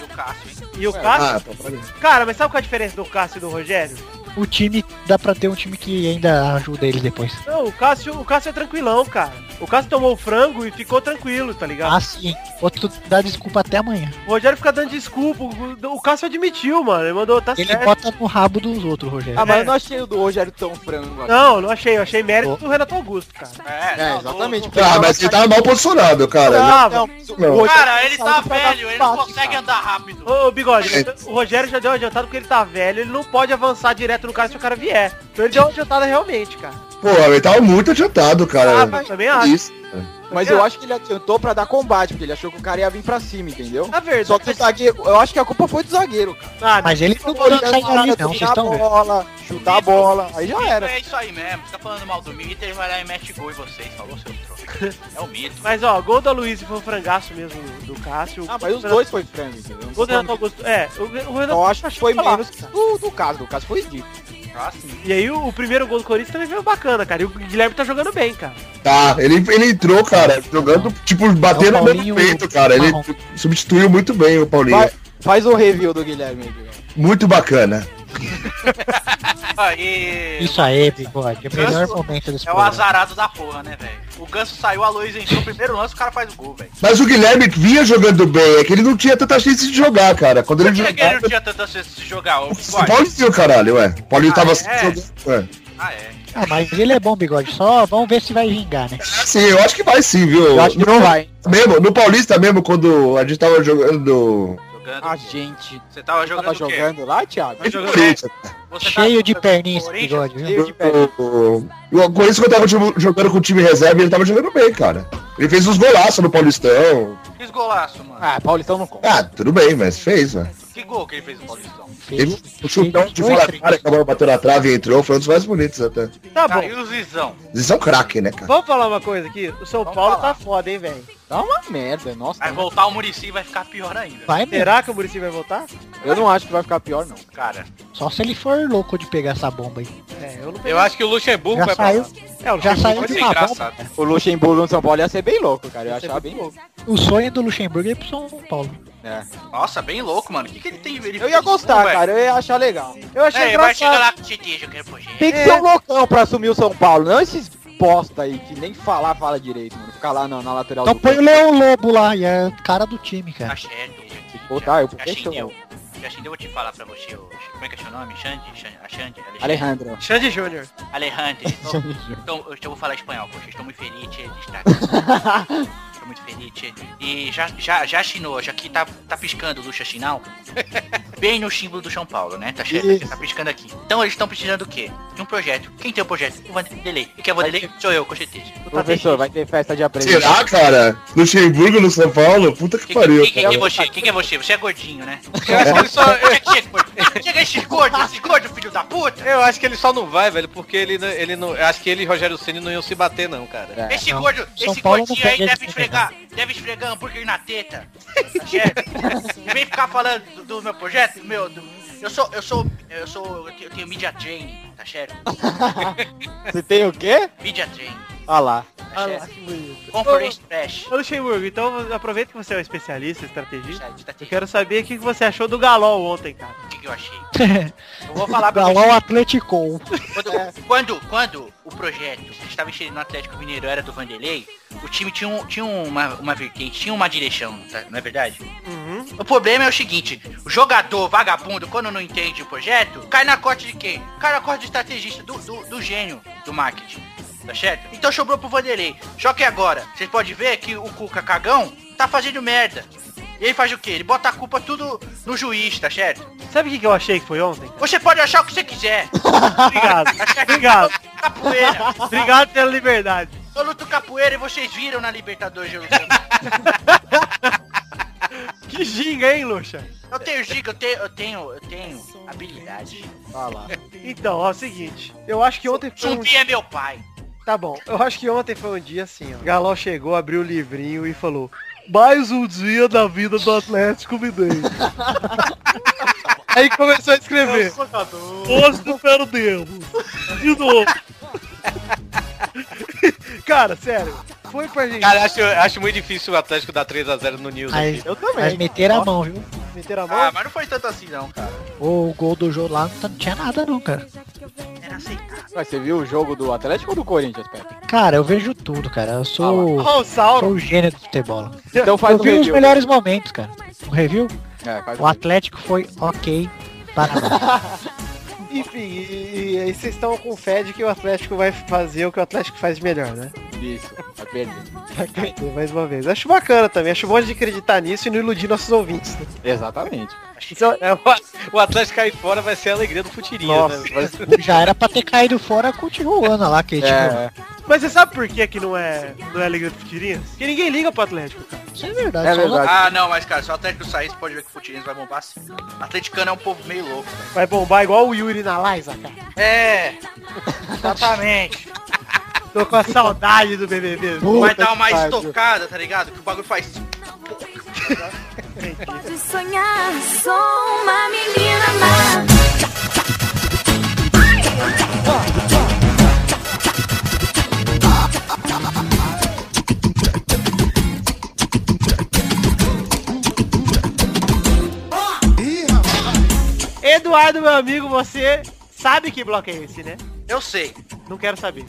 Speaker 5: E o Cássio, hein?
Speaker 10: E o Cássio?
Speaker 7: Ah, tá.
Speaker 10: Cara, mas sabe qual é a diferença do Cássio e do Rogério?
Speaker 2: O time, dá pra ter um time que ainda ajuda eles depois.
Speaker 10: Não, o Cássio, o Cássio é tranquilão, cara. O Cássio tomou o frango e ficou tranquilo, tá ligado?
Speaker 2: Ah, sim. Outro dá desculpa até amanhã.
Speaker 10: O Rogério fica dando desculpa. O, Cássio admitiu, mano. Ele mandou, tá
Speaker 2: Ele
Speaker 10: certo.
Speaker 2: bota no rabo dos outros, Rogério.
Speaker 6: Ah, mas
Speaker 10: É.
Speaker 6: eu não achei o do Rogério tão frango. assim.
Speaker 10: Não, não achei. Eu achei mérito do Renato Augusto, cara.
Speaker 5: É,
Speaker 6: É, exatamente.
Speaker 7: Ah, mas ele tava mal posicionado, cara.
Speaker 10: Ah,
Speaker 6: Não,
Speaker 7: Não.
Speaker 5: Cara, ele tá velho, ele não consegue andar rápido.
Speaker 10: Ô, Bigode,
Speaker 7: É.
Speaker 10: o Rogério já deu uma adiantada porque ele tá velho, ele não pode avançar direto no cara se o cara vier. Então ele deu uma adiantada realmente, cara.
Speaker 7: Pô, ele tava muito adiantado, cara.
Speaker 10: Ah, mas também acho.
Speaker 7: Isso.
Speaker 6: Mas eu acho que ele adiantou pra dar combate, porque ele achou que o cara ia vir pra cima, entendeu?
Speaker 10: Na verdade,
Speaker 6: Só que o zagueiro, eu acho que a culpa foi do zagueiro, cara.
Speaker 10: ah,
Speaker 2: Mas ele não não saiu ali não, vocês
Speaker 6: a
Speaker 2: estão vendo.
Speaker 6: bola, chutar a bola, aí já era.
Speaker 5: É isso aí mesmo. Você tá falando mal do mito, ele vai lá e mete gol em vocês. Falou seu troco. É o mito.
Speaker 10: Mas ó, gol da Luiz foi um frangaço mesmo do Cássio.
Speaker 6: Ah, mas os dois foi frango, entendeu?
Speaker 10: Gol do Renato Augusto. É, o, o Renato
Speaker 6: Eu acho que foi
Speaker 10: falar.
Speaker 6: menos que do, do caso, do caso foi ridículo.
Speaker 5: Ah.
Speaker 10: E aí o, o primeiro gol do Corinthians também veio bacana, cara. E o Guilherme tá jogando bem, cara.
Speaker 7: Tá, ele, ele entrou, cara, jogando, tipo, batendo
Speaker 2: É o
Speaker 7: no mesmo peito, cara. Ele substituiu muito bem o Paulinho.
Speaker 6: Vai, faz o review do Guilherme aí, Guilherme.
Speaker 7: Muito bacana.
Speaker 5: Aí.
Speaker 2: Isso aí, bigode. É o melhor momento desse
Speaker 5: É o
Speaker 2: programa.
Speaker 5: azarado da porra, né, velho? O Ganso saiu, a Luiz entrou, primeiro lance, o cara faz o gol, velho.
Speaker 7: Mas o Guilherme vinha jogando bem, é que ele não tinha tanta chance de jogar, cara. Quando ele
Speaker 5: que que ele
Speaker 7: jogava.
Speaker 5: não tinha tanta chance de jogar? O
Speaker 7: O
Speaker 5: Bigode?
Speaker 7: Paulinho, caralho, ué. O Paulinho
Speaker 5: Ah,
Speaker 7: tava
Speaker 5: é?
Speaker 7: jogando. Ué.
Speaker 5: Ah, é.
Speaker 2: Ah, mas ele é bom, bigode. Só vamos ver se vai vingar, né?
Speaker 7: Sim, eu acho que vai sim, viu?
Speaker 6: Eu acho que não vai.
Speaker 7: Mesmo, no Paulista mesmo, quando a gente tava jogando.
Speaker 5: Jogando.
Speaker 6: A gente
Speaker 5: Você tava jogando
Speaker 6: tava
Speaker 5: o quê?
Speaker 6: jogando lá, Thiago?
Speaker 5: Tava jogando-. Você tá
Speaker 2: Cheio de
Speaker 5: jogando
Speaker 2: perninha esse bigode, viu?
Speaker 6: Cheio de pé.
Speaker 7: O, o, o Corinthians, quando tava tipo, jogando com o time reserva, ele tava jogando bem, cara. Ele fez uns golaços no Paulistão.
Speaker 5: Fiz golaço, mano.
Speaker 6: Ah, Paulistão não conta.
Speaker 7: Ah, tudo bem, mas fez, velho.
Speaker 5: Que gol que ele fez no Paulistão?
Speaker 7: Ele, o chutão de fora da área que a bola bateu na trave e entrou, foi um dos mais bonitos até.
Speaker 10: Tá bom.
Speaker 5: Ah, e o Zizão?
Speaker 7: São craque, né, cara?
Speaker 10: Vamos falar uma coisa aqui? O São
Speaker 5: Vamos
Speaker 10: Paulo
Speaker 5: falar.
Speaker 10: tá foda, hein, velho?
Speaker 6: Tá uma merda, nossa.
Speaker 5: Vai voltar o Murici vai ficar pior ainda.
Speaker 2: Vai mesmo.
Speaker 10: Será que o Muricy vai voltar?
Speaker 6: Eu não acho que vai ficar pior, não.
Speaker 5: Cara,
Speaker 2: Só se ele for louco de pegar essa bomba aí.
Speaker 10: É, eu não
Speaker 8: Eu acho que o Luxemburgo
Speaker 2: Já
Speaker 8: vai pra
Speaker 2: saiu,
Speaker 8: lá.
Speaker 10: É, o
Speaker 2: já saiu de uma bomba.
Speaker 8: engraçado.
Speaker 6: O Luxemburgo no São Paulo ia ser bem louco, cara. Eu ia achar
Speaker 10: bem
Speaker 6: louco.
Speaker 2: O sonho do Luxemburgo é ir pro São Paulo.
Speaker 6: É.
Speaker 5: nossa, bem louco, mano. O que, que ele tem? Ele
Speaker 6: Eu ia gostar, cara. Eu ia achar legal.
Speaker 10: Eu achei
Speaker 5: É, vai chegar
Speaker 10: engraçado.
Speaker 5: lá com o Titi, eu quero gente.
Speaker 6: Tem que
Speaker 10: É.
Speaker 6: ser um loucão pra assumir o São Paulo, não esses bosta aí que nem falar fala direito, mano. Ficar lá na, na lateral
Speaker 2: Então
Speaker 6: do
Speaker 2: põe o Leão Lobo lá, e é cara do time, cara.
Speaker 5: Tá certo.
Speaker 6: botar, eu deixa eu.
Speaker 5: Eu vou te falar pra você. o- Como é que é seu nome? Xande? Xande? A Xande? Alexandre?
Speaker 6: Alejandro.
Speaker 10: Xande Júnior.
Speaker 5: Alejandro. Então, então, eu vou falar espanhol, poxa. Estou muito feliz de estar aqui. Muito feliz. tchê. E já, já, já chinou, já que tá, tá piscando Lucha Chinal. Bem no símbolo do São Paulo, né? Tá, che- tá piscando aqui. Então eles estão precisando do quê? De um projeto. Quem tem o projeto? O Vanderlei. E quem é o Vanderlei? Sou eu, com certeza.
Speaker 6: Professor, vai ter festa de aprendizado.
Speaker 7: Será, cara? Luxemburgo, no São Paulo? Puta que
Speaker 5: Quem,
Speaker 7: pariu.
Speaker 5: quem, quem é
Speaker 7: cara.
Speaker 5: você? Quem é você? Você é gordinho, né?
Speaker 8: Eu acho que ele só,
Speaker 5: Chega, chega, gordo. Chega esse gordo, esse gordo, filho da puta.
Speaker 8: eu acho que ele só não vai, velho, porque ele, não- ele não. eu Acho que ele e Rogério Ceni não iam se bater, não, cara.
Speaker 6: É.
Speaker 5: Esse
Speaker 11: Não,
Speaker 5: gordo,
Speaker 11: São
Speaker 5: esse
Speaker 11: Paulo
Speaker 5: gordinho aí deve
Speaker 11: esse
Speaker 5: esfregar, deve esfregar hambúrguer na teta. Tá certo? E vem ficar falando do, do meu projeto, meu, do- eu sou, eu sou, eu sou, eu tenho, eu tenho media training, tá certo?
Speaker 6: Você tem o quê?
Speaker 5: Media training,
Speaker 6: Olha lá.
Speaker 5: tá
Speaker 10: Ah lá, que bonito.
Speaker 5: Conference Trash.
Speaker 10: Ô Luxemburgo, então aproveita que você é um especialista, estrategista.
Speaker 5: Tá
Speaker 10: Eu quero saber o que que você achou do Galol ontem, cara.
Speaker 5: O que, que eu achei? Eu vou falar pra
Speaker 11: Galão
Speaker 5: você.
Speaker 11: Atleticon.
Speaker 5: Quando, quando, quando o projeto estava enxerendo no Atlético Mineiro era do Vanderlei, o time tinha, um, tinha uma, uma vertente, tinha uma direção, tá? não é verdade?
Speaker 10: Uhum.
Speaker 5: O problema é o seguinte, o jogador vagabundo, quando não entende o projeto, cai na corte de quem? Cai na corte do estrategista, do, do, do gênio do marketing. Tá certo? Então sobrou pro Vanderlei. Só que agora, vocês podem ver que o Cuca Cagão tá fazendo merda. E ele faz o quê? Ele bota a culpa tudo no juiz, tá certo?
Speaker 10: Sabe o que que eu achei que foi ontem?
Speaker 5: Você pode achar o que você quiser.
Speaker 10: Obrigado. Obrigado.
Speaker 5: Capoeira.
Speaker 10: Obrigado pela liberdade.
Speaker 5: Eu luto capoeira e vocês viram na Libertadores de Luciano.
Speaker 10: Que ginga, hein, Luxa?
Speaker 5: Eu tenho giga, eu tenho, eu tenho, eu tenho habilidade.
Speaker 6: Olha lá.
Speaker 10: Então, ó, é o seguinte. Eu acho que ontem foi um...
Speaker 5: É meu pai.
Speaker 10: Tá bom. Eu acho que ontem foi um dia assim, ó. Galol chegou, abriu o livrinho e falou... Mais um dia da vida do Atlético Mineiro. Aí começou a escrever. Hoje perdemos. De novo. Cara, sério. Foi pra gente.
Speaker 8: Cara, acho, acho muito difícil o Atlético dar 3x0 no News
Speaker 11: Mas,
Speaker 8: aqui.
Speaker 10: eu também.
Speaker 11: mas meteram a mão, viu?
Speaker 10: Meter a mão?
Speaker 5: Ah, mas não foi tanto assim não, cara.
Speaker 11: O gol do jogo lá não tinha nada não, cara.
Speaker 5: Era aceitável.
Speaker 6: Mas você viu o jogo do Atlético ou do Corinthians, Pepe?
Speaker 11: Cara, eu vejo tudo, cara. Eu sou,
Speaker 10: Ó, o Sauro.
Speaker 11: sou o gênio do futebol.
Speaker 6: Então faz
Speaker 11: Eu
Speaker 6: um
Speaker 11: vi os
Speaker 6: review.
Speaker 11: melhores momentos, cara. O review,
Speaker 6: É, faz um
Speaker 11: o Atlético foi ok. Parabéns.
Speaker 10: Enfim, e, e aí vocês estão com fé de que o Atlético vai fazer o que o Atlético faz de melhor, né?
Speaker 6: Isso, vai perder.
Speaker 10: Vai perder mais uma vez. Acho bacana também. Acho bom de acreditar nisso e não iludir nossos ouvintes. Né?
Speaker 6: Exatamente.
Speaker 10: Então,
Speaker 8: É, o, Atlético cair fora vai ser a alegria do futirinha, né?
Speaker 11: Já era pra ter caído fora com o Tijuana lá, que tipo,
Speaker 6: É,
Speaker 10: mas você sabe por que, que não é não é Liga do Futirinhas? Porque ninguém liga pro Atlético, cara.
Speaker 11: isso é verdade.
Speaker 6: é verdade.
Speaker 5: Ah, não, mas cara, se o Atlético sair, você pode ver que o Futirinhas vai bombar sim. Atleticano é um povo meio louco, velho.
Speaker 10: Vai bombar igual o Yuri na Liza, cara.
Speaker 5: É, exatamente.
Speaker 10: Tô com a saudade do BBB.
Speaker 5: Vai
Speaker 6: Puta
Speaker 5: dar uma estocada, tá ligado? Que o bagulho faz...
Speaker 9: Pode sonhar, sou uma menina má.
Speaker 10: Eduardo, meu amigo, você sabe que bloco é esse, né?
Speaker 5: Eu sei.
Speaker 10: Não quero saber.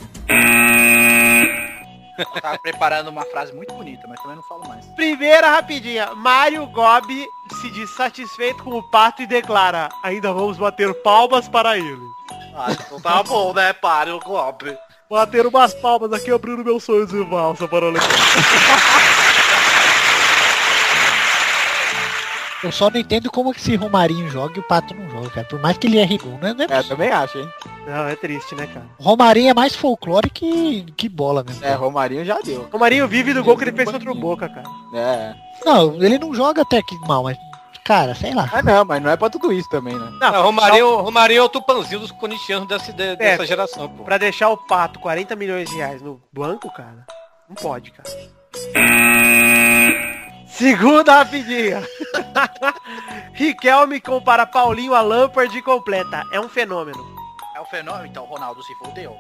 Speaker 5: Eu tava preparando uma frase muito bonita, mas também não falo mais.
Speaker 10: Primeira rapidinha. Mário Gobi se diz satisfeito com o pato e declara ainda vamos bater palmas para ele.
Speaker 5: Ah, então tá bom, né? Pare o golpe.
Speaker 10: Bater umas palmas aqui abrindo meu sonho de valsa para o
Speaker 11: Eu só não entendo como que esse Romarinho joga e o Pato não joga, cara. Por mais que ele erre gol, né? Não é
Speaker 6: É,
Speaker 11: possível.
Speaker 6: também acho, hein?
Speaker 10: Não, é triste, né, cara?
Speaker 11: Romarinho é mais folclore que, que bola mesmo.
Speaker 6: É, Romarinho já deu.
Speaker 10: O Marinho vive do gol que ele fez contra o Boca, cara.
Speaker 6: É.
Speaker 11: Não, ele não joga até que mal, mas, cara, sei lá.
Speaker 6: Ah, não, mas não é pra tudo isso também, né?
Speaker 10: Não,
Speaker 8: Não, Romarinho, Romarinho é o tupanzinho dos corintianos dessa, de- dessa geração, pô.
Speaker 10: Pra deixar o pato 40 milhões de reais no banco, cara, não pode, cara. Segunda rapidinha. Riquelme compara Paulinho a Lampard e completa. É um fenômeno.
Speaker 5: É o fenômeno, então o Ronaldo se fodeu.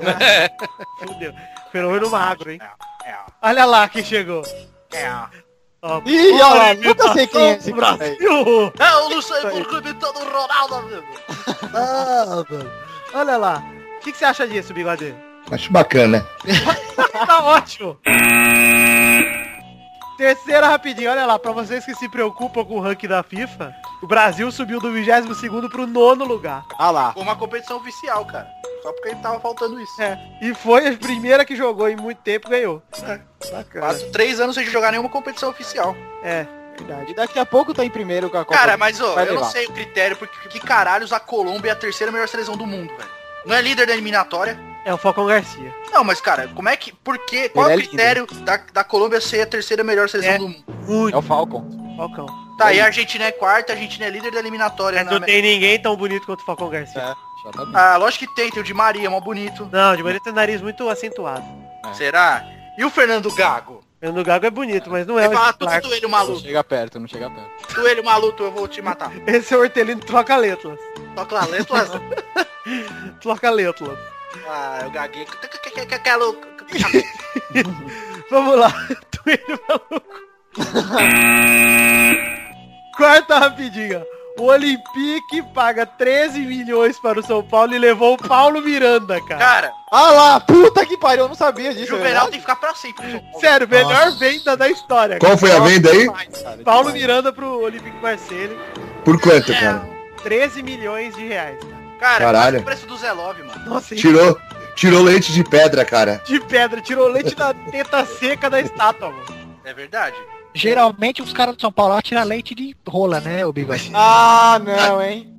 Speaker 10: Fudeu. Fenômeno magro, hein?
Speaker 5: É,
Speaker 10: Olha lá quem chegou.
Speaker 5: é,
Speaker 10: Ó,
Speaker 6: Ih, olha nunca sei quem é esse.
Speaker 10: Brasil.
Speaker 5: É o Luxemburgo imitando o Ronaldo, amigo.
Speaker 10: Ah, mano. Olha lá. O que, que você acha disso, bigode?
Speaker 7: Acho bacana.
Speaker 10: tá ótimo. Terceira rapidinho, olha lá, pra vocês que se preocupam com o ranking da FIFA, o Brasil subiu do 22º pro nono lugar.
Speaker 6: Ah lá.
Speaker 5: Foi uma competição oficial, cara. Só porque tava faltando isso.
Speaker 10: É, e foi a primeira que jogou em muito tempo ganhou. Bacana.
Speaker 5: Quase três anos sem jogar nenhuma competição oficial.
Speaker 10: É, verdade.
Speaker 6: E daqui a pouco tá em primeiro com a Copa.
Speaker 5: Cara, mas ó, eu não
Speaker 6: levar.
Speaker 5: sei o critério, porque que caralhos a Colômbia é a terceira melhor seleção do mundo, velho. Não é líder da eliminatória.
Speaker 10: É o Falcão Garcia.
Speaker 5: Não, mas cara, como é que. Por quê? Qual é
Speaker 6: Ele
Speaker 5: o
Speaker 6: é
Speaker 5: critério da, da Colômbia ser a terceira melhor seleção
Speaker 10: É.
Speaker 5: do mundo?
Speaker 10: Muito.
Speaker 6: É o Falcon.
Speaker 10: Falcão.
Speaker 5: Tá, e a Argentina é quarta, a Argentina é líder da eliminatória.
Speaker 10: Mas
Speaker 5: na-
Speaker 10: não tem ninguém tão bonito quanto o Falcão Garcia.
Speaker 6: É, já tá bem.
Speaker 5: Ah, lógico que tem, tem o de Maria, mó bonito.
Speaker 10: Não, de maneira tem nariz muito acentuado.
Speaker 6: É.
Speaker 5: Será? E o Fernando Gago?
Speaker 10: O Fernando Gago é bonito, mas não é o
Speaker 5: fala tu,
Speaker 10: titular.
Speaker 5: tu ele
Speaker 6: Não
Speaker 5: maluco,
Speaker 6: chega perto, não chega perto.
Speaker 5: tu ele maluco, eu vou te matar.
Speaker 10: Esse é o Hortelino troca letras.
Speaker 5: Toca lá, letras.
Speaker 10: Troca letras.
Speaker 5: Ah, eu gaguei. Que louco.
Speaker 10: Vamos lá. Twilio maluco. Quarta rapidinha. O Olympique paga 13 milhões para o São Paulo e levou o Paulo Miranda, cara.
Speaker 5: Cara,
Speaker 6: Ah lá, puta que pariu, eu não sabia disso. é
Speaker 5: Juvenal tem que ficar pra sempre.
Speaker 10: Sério, melhor
Speaker 7: Nossa.
Speaker 10: venda da história.
Speaker 7: Qual foi a venda aí?
Speaker 6: Cara,
Speaker 10: Paulo
Speaker 6: demais.
Speaker 10: Miranda pro Olympique Marseille.
Speaker 7: Por quanto, cara?
Speaker 10: 13 milhões de reais.
Speaker 5: Cara,
Speaker 7: Caralho.
Speaker 5: o preço do Zé Love, mano.
Speaker 10: Nossa,
Speaker 7: Tirou, tirou leite de pedra, cara.
Speaker 10: de pedra. Tirou leite da teta seca da estátua, mano.
Speaker 5: É verdade.
Speaker 11: Geralmente os caras do São Paulo tiram leite de rola, né, o bigode?
Speaker 6: Ah, não, hein?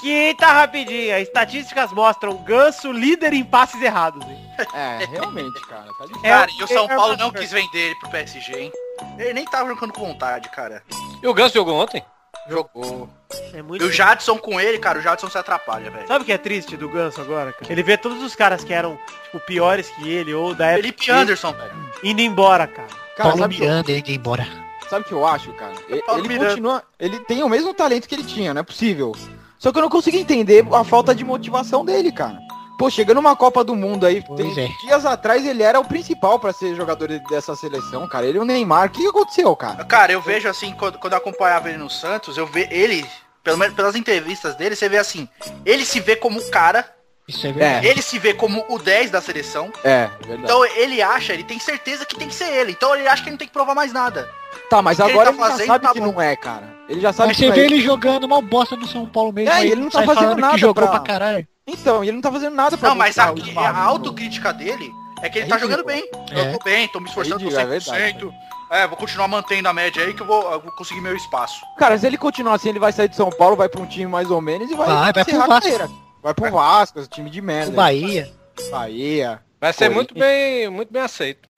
Speaker 10: Quinta rapidinha. Estatísticas mostram Ganso líder em passes errados, hein?
Speaker 6: É, realmente, cara. Tá difícil.
Speaker 10: É,
Speaker 5: Cara, e o São
Speaker 10: é-
Speaker 5: Paulo não quis vender ele pro PSG, hein? Ele nem tava jogando com vontade, cara.
Speaker 8: E o Ganso jogou ontem?
Speaker 5: Jogou.
Speaker 10: É
Speaker 5: E
Speaker 10: muito
Speaker 5: o Jadson com ele, cara, o Jadson se atrapalha, velho.
Speaker 10: Sabe o que é triste do Ganso agora, cara? Ele vê todos os caras que eram, tipo, piores que ele, ou da época
Speaker 5: Felipe Anderson, velho.
Speaker 10: indo embora, cara.
Speaker 6: Cara,
Speaker 11: Paulo
Speaker 6: eu-
Speaker 11: Miranda indo embora.
Speaker 6: sabe o que eu acho, cara? Ele, ele continua. Ele tem o mesmo talento que ele tinha, não é possível. Só que eu não consigo entender a falta de motivação dele, cara. Pô, chegando numa Copa do Mundo aí, tem
Speaker 11: é.
Speaker 6: dias atrás ele era o principal pra ser jogador dessa seleção, cara. Ele e o Neymar. O que aconteceu, cara?
Speaker 5: Cara, eu vejo assim, quando, quando eu acompanhava ele no Santos, eu vejo ele, pelo menos pelas entrevistas dele, você vê assim, ele se vê como o cara,
Speaker 11: Isso é verdade.
Speaker 5: ele se vê como o 10 da seleção,
Speaker 6: É, verdade.
Speaker 5: então ele acha, ele tem certeza que tem que ser ele, então ele acha que ele não tem que provar mais nada.
Speaker 6: tá, mas
Speaker 5: que ele
Speaker 6: agora
Speaker 5: tá
Speaker 6: ele, já
Speaker 5: fazendo,
Speaker 6: sabe
Speaker 5: tá
Speaker 6: que
Speaker 5: bom.
Speaker 6: não é, cara. Ele já sabe
Speaker 11: Mas
Speaker 6: que
Speaker 11: você
Speaker 6: não
Speaker 11: vê
Speaker 6: é.
Speaker 11: ele jogando mal bosta no São Paulo mesmo.
Speaker 6: É,
Speaker 11: aí
Speaker 6: ele não tá fazendo nada
Speaker 11: que jogou
Speaker 6: pra-
Speaker 11: pra caralho.
Speaker 6: Então, e ele não tá fazendo nada pra
Speaker 5: Não, mas a,
Speaker 6: o
Speaker 5: a autocrítica dele é que ele
Speaker 6: É
Speaker 5: tá jogando bem. Eu
Speaker 11: É.
Speaker 5: tô bem, tô me esforçando, tô
Speaker 6: ridículo, é
Speaker 5: 100%. É, vou continuar mantendo a média aí que eu vou, eu vou conseguir meu espaço.
Speaker 6: Cara, se ele continuar assim, ele vai sair de São Paulo, vai pra um time mais ou menos e vai,
Speaker 11: Vai, vai pro Vasco.
Speaker 6: carreira. Vai pro Vasco, esse time de
Speaker 11: O
Speaker 6: merda.
Speaker 11: Bahia.
Speaker 6: Bahia.
Speaker 8: Vai ser
Speaker 6: Corinthians.
Speaker 8: muito bem, muito bem aceito.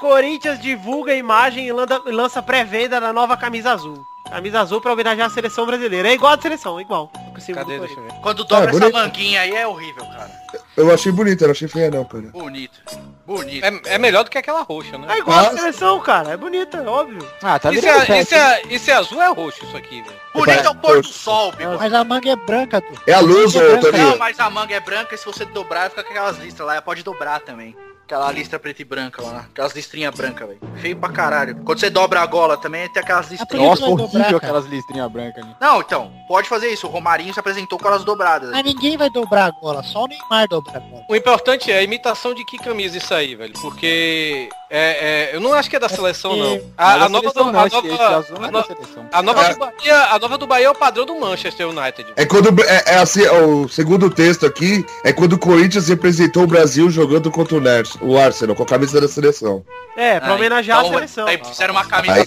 Speaker 10: Corinthians divulga a imagem e e lança pré-venda da nova camisa azul. Camisa azul pra homenagear a seleção brasileira. É igual a seleção, igual.
Speaker 8: Cadê? Deixa eu ver.
Speaker 5: Quando dobra essa
Speaker 7: bonito.
Speaker 5: manguinha aí é horrível, cara.
Speaker 7: Eu achei bonito, eu não achei feia não, cara.
Speaker 5: Bonito. Bonito.
Speaker 8: É, é melhor do que aquela roxa, né?
Speaker 10: É igual a seleção, cara. É bonita, é óbvio.
Speaker 6: Ah, tá
Speaker 8: Isso é,
Speaker 6: festa.
Speaker 8: isso, é, isso é azul é roxo isso aqui, velho?
Speaker 5: Bonito é o pôr do sol, bigode.
Speaker 11: Mas a manga é branca, tu.
Speaker 7: É a luz, ô
Speaker 11: Não,
Speaker 5: mas a manga é branca e se você dobrar, fica com aquelas listras lá. Pode dobrar também. Aquela listra preta e branca lá. Aquelas listrinhas brancas, velho. Feio pra caralho. Quando você dobra a gola também, tem aquelas listrinhas.
Speaker 6: Nossa,
Speaker 11: vai dobrar,
Speaker 6: horrível aquelas listrinhas brancas ali.
Speaker 5: Não, então, pode fazer isso. O Romarinho se apresentou com elas dobradas.
Speaker 11: Mas ninguém vai dobrar a gola, só o Neymar dobra a gola.
Speaker 8: O importante é a imitação de que camisa isso aí, velho. Porque é, é, eu não acho que é da seleção, não. A,
Speaker 6: Não é
Speaker 8: a nova do,
Speaker 6: seleção, não,
Speaker 8: a nova,
Speaker 6: não
Speaker 8: a
Speaker 6: é
Speaker 8: nova
Speaker 7: É.
Speaker 8: do Bahia, a nova do Bahia é o padrão do Manchester United.
Speaker 7: É quando é, é assim, o segundo texto aqui é quando o Corinthians representou o Brasil jogando contra o Ners, o Arsenal, com a camisa da seleção.
Speaker 10: É, pra
Speaker 5: Ah,
Speaker 10: homenagear
Speaker 5: então,
Speaker 10: a seleção.
Speaker 5: Aí fizeram uma camisa
Speaker 7: Aí.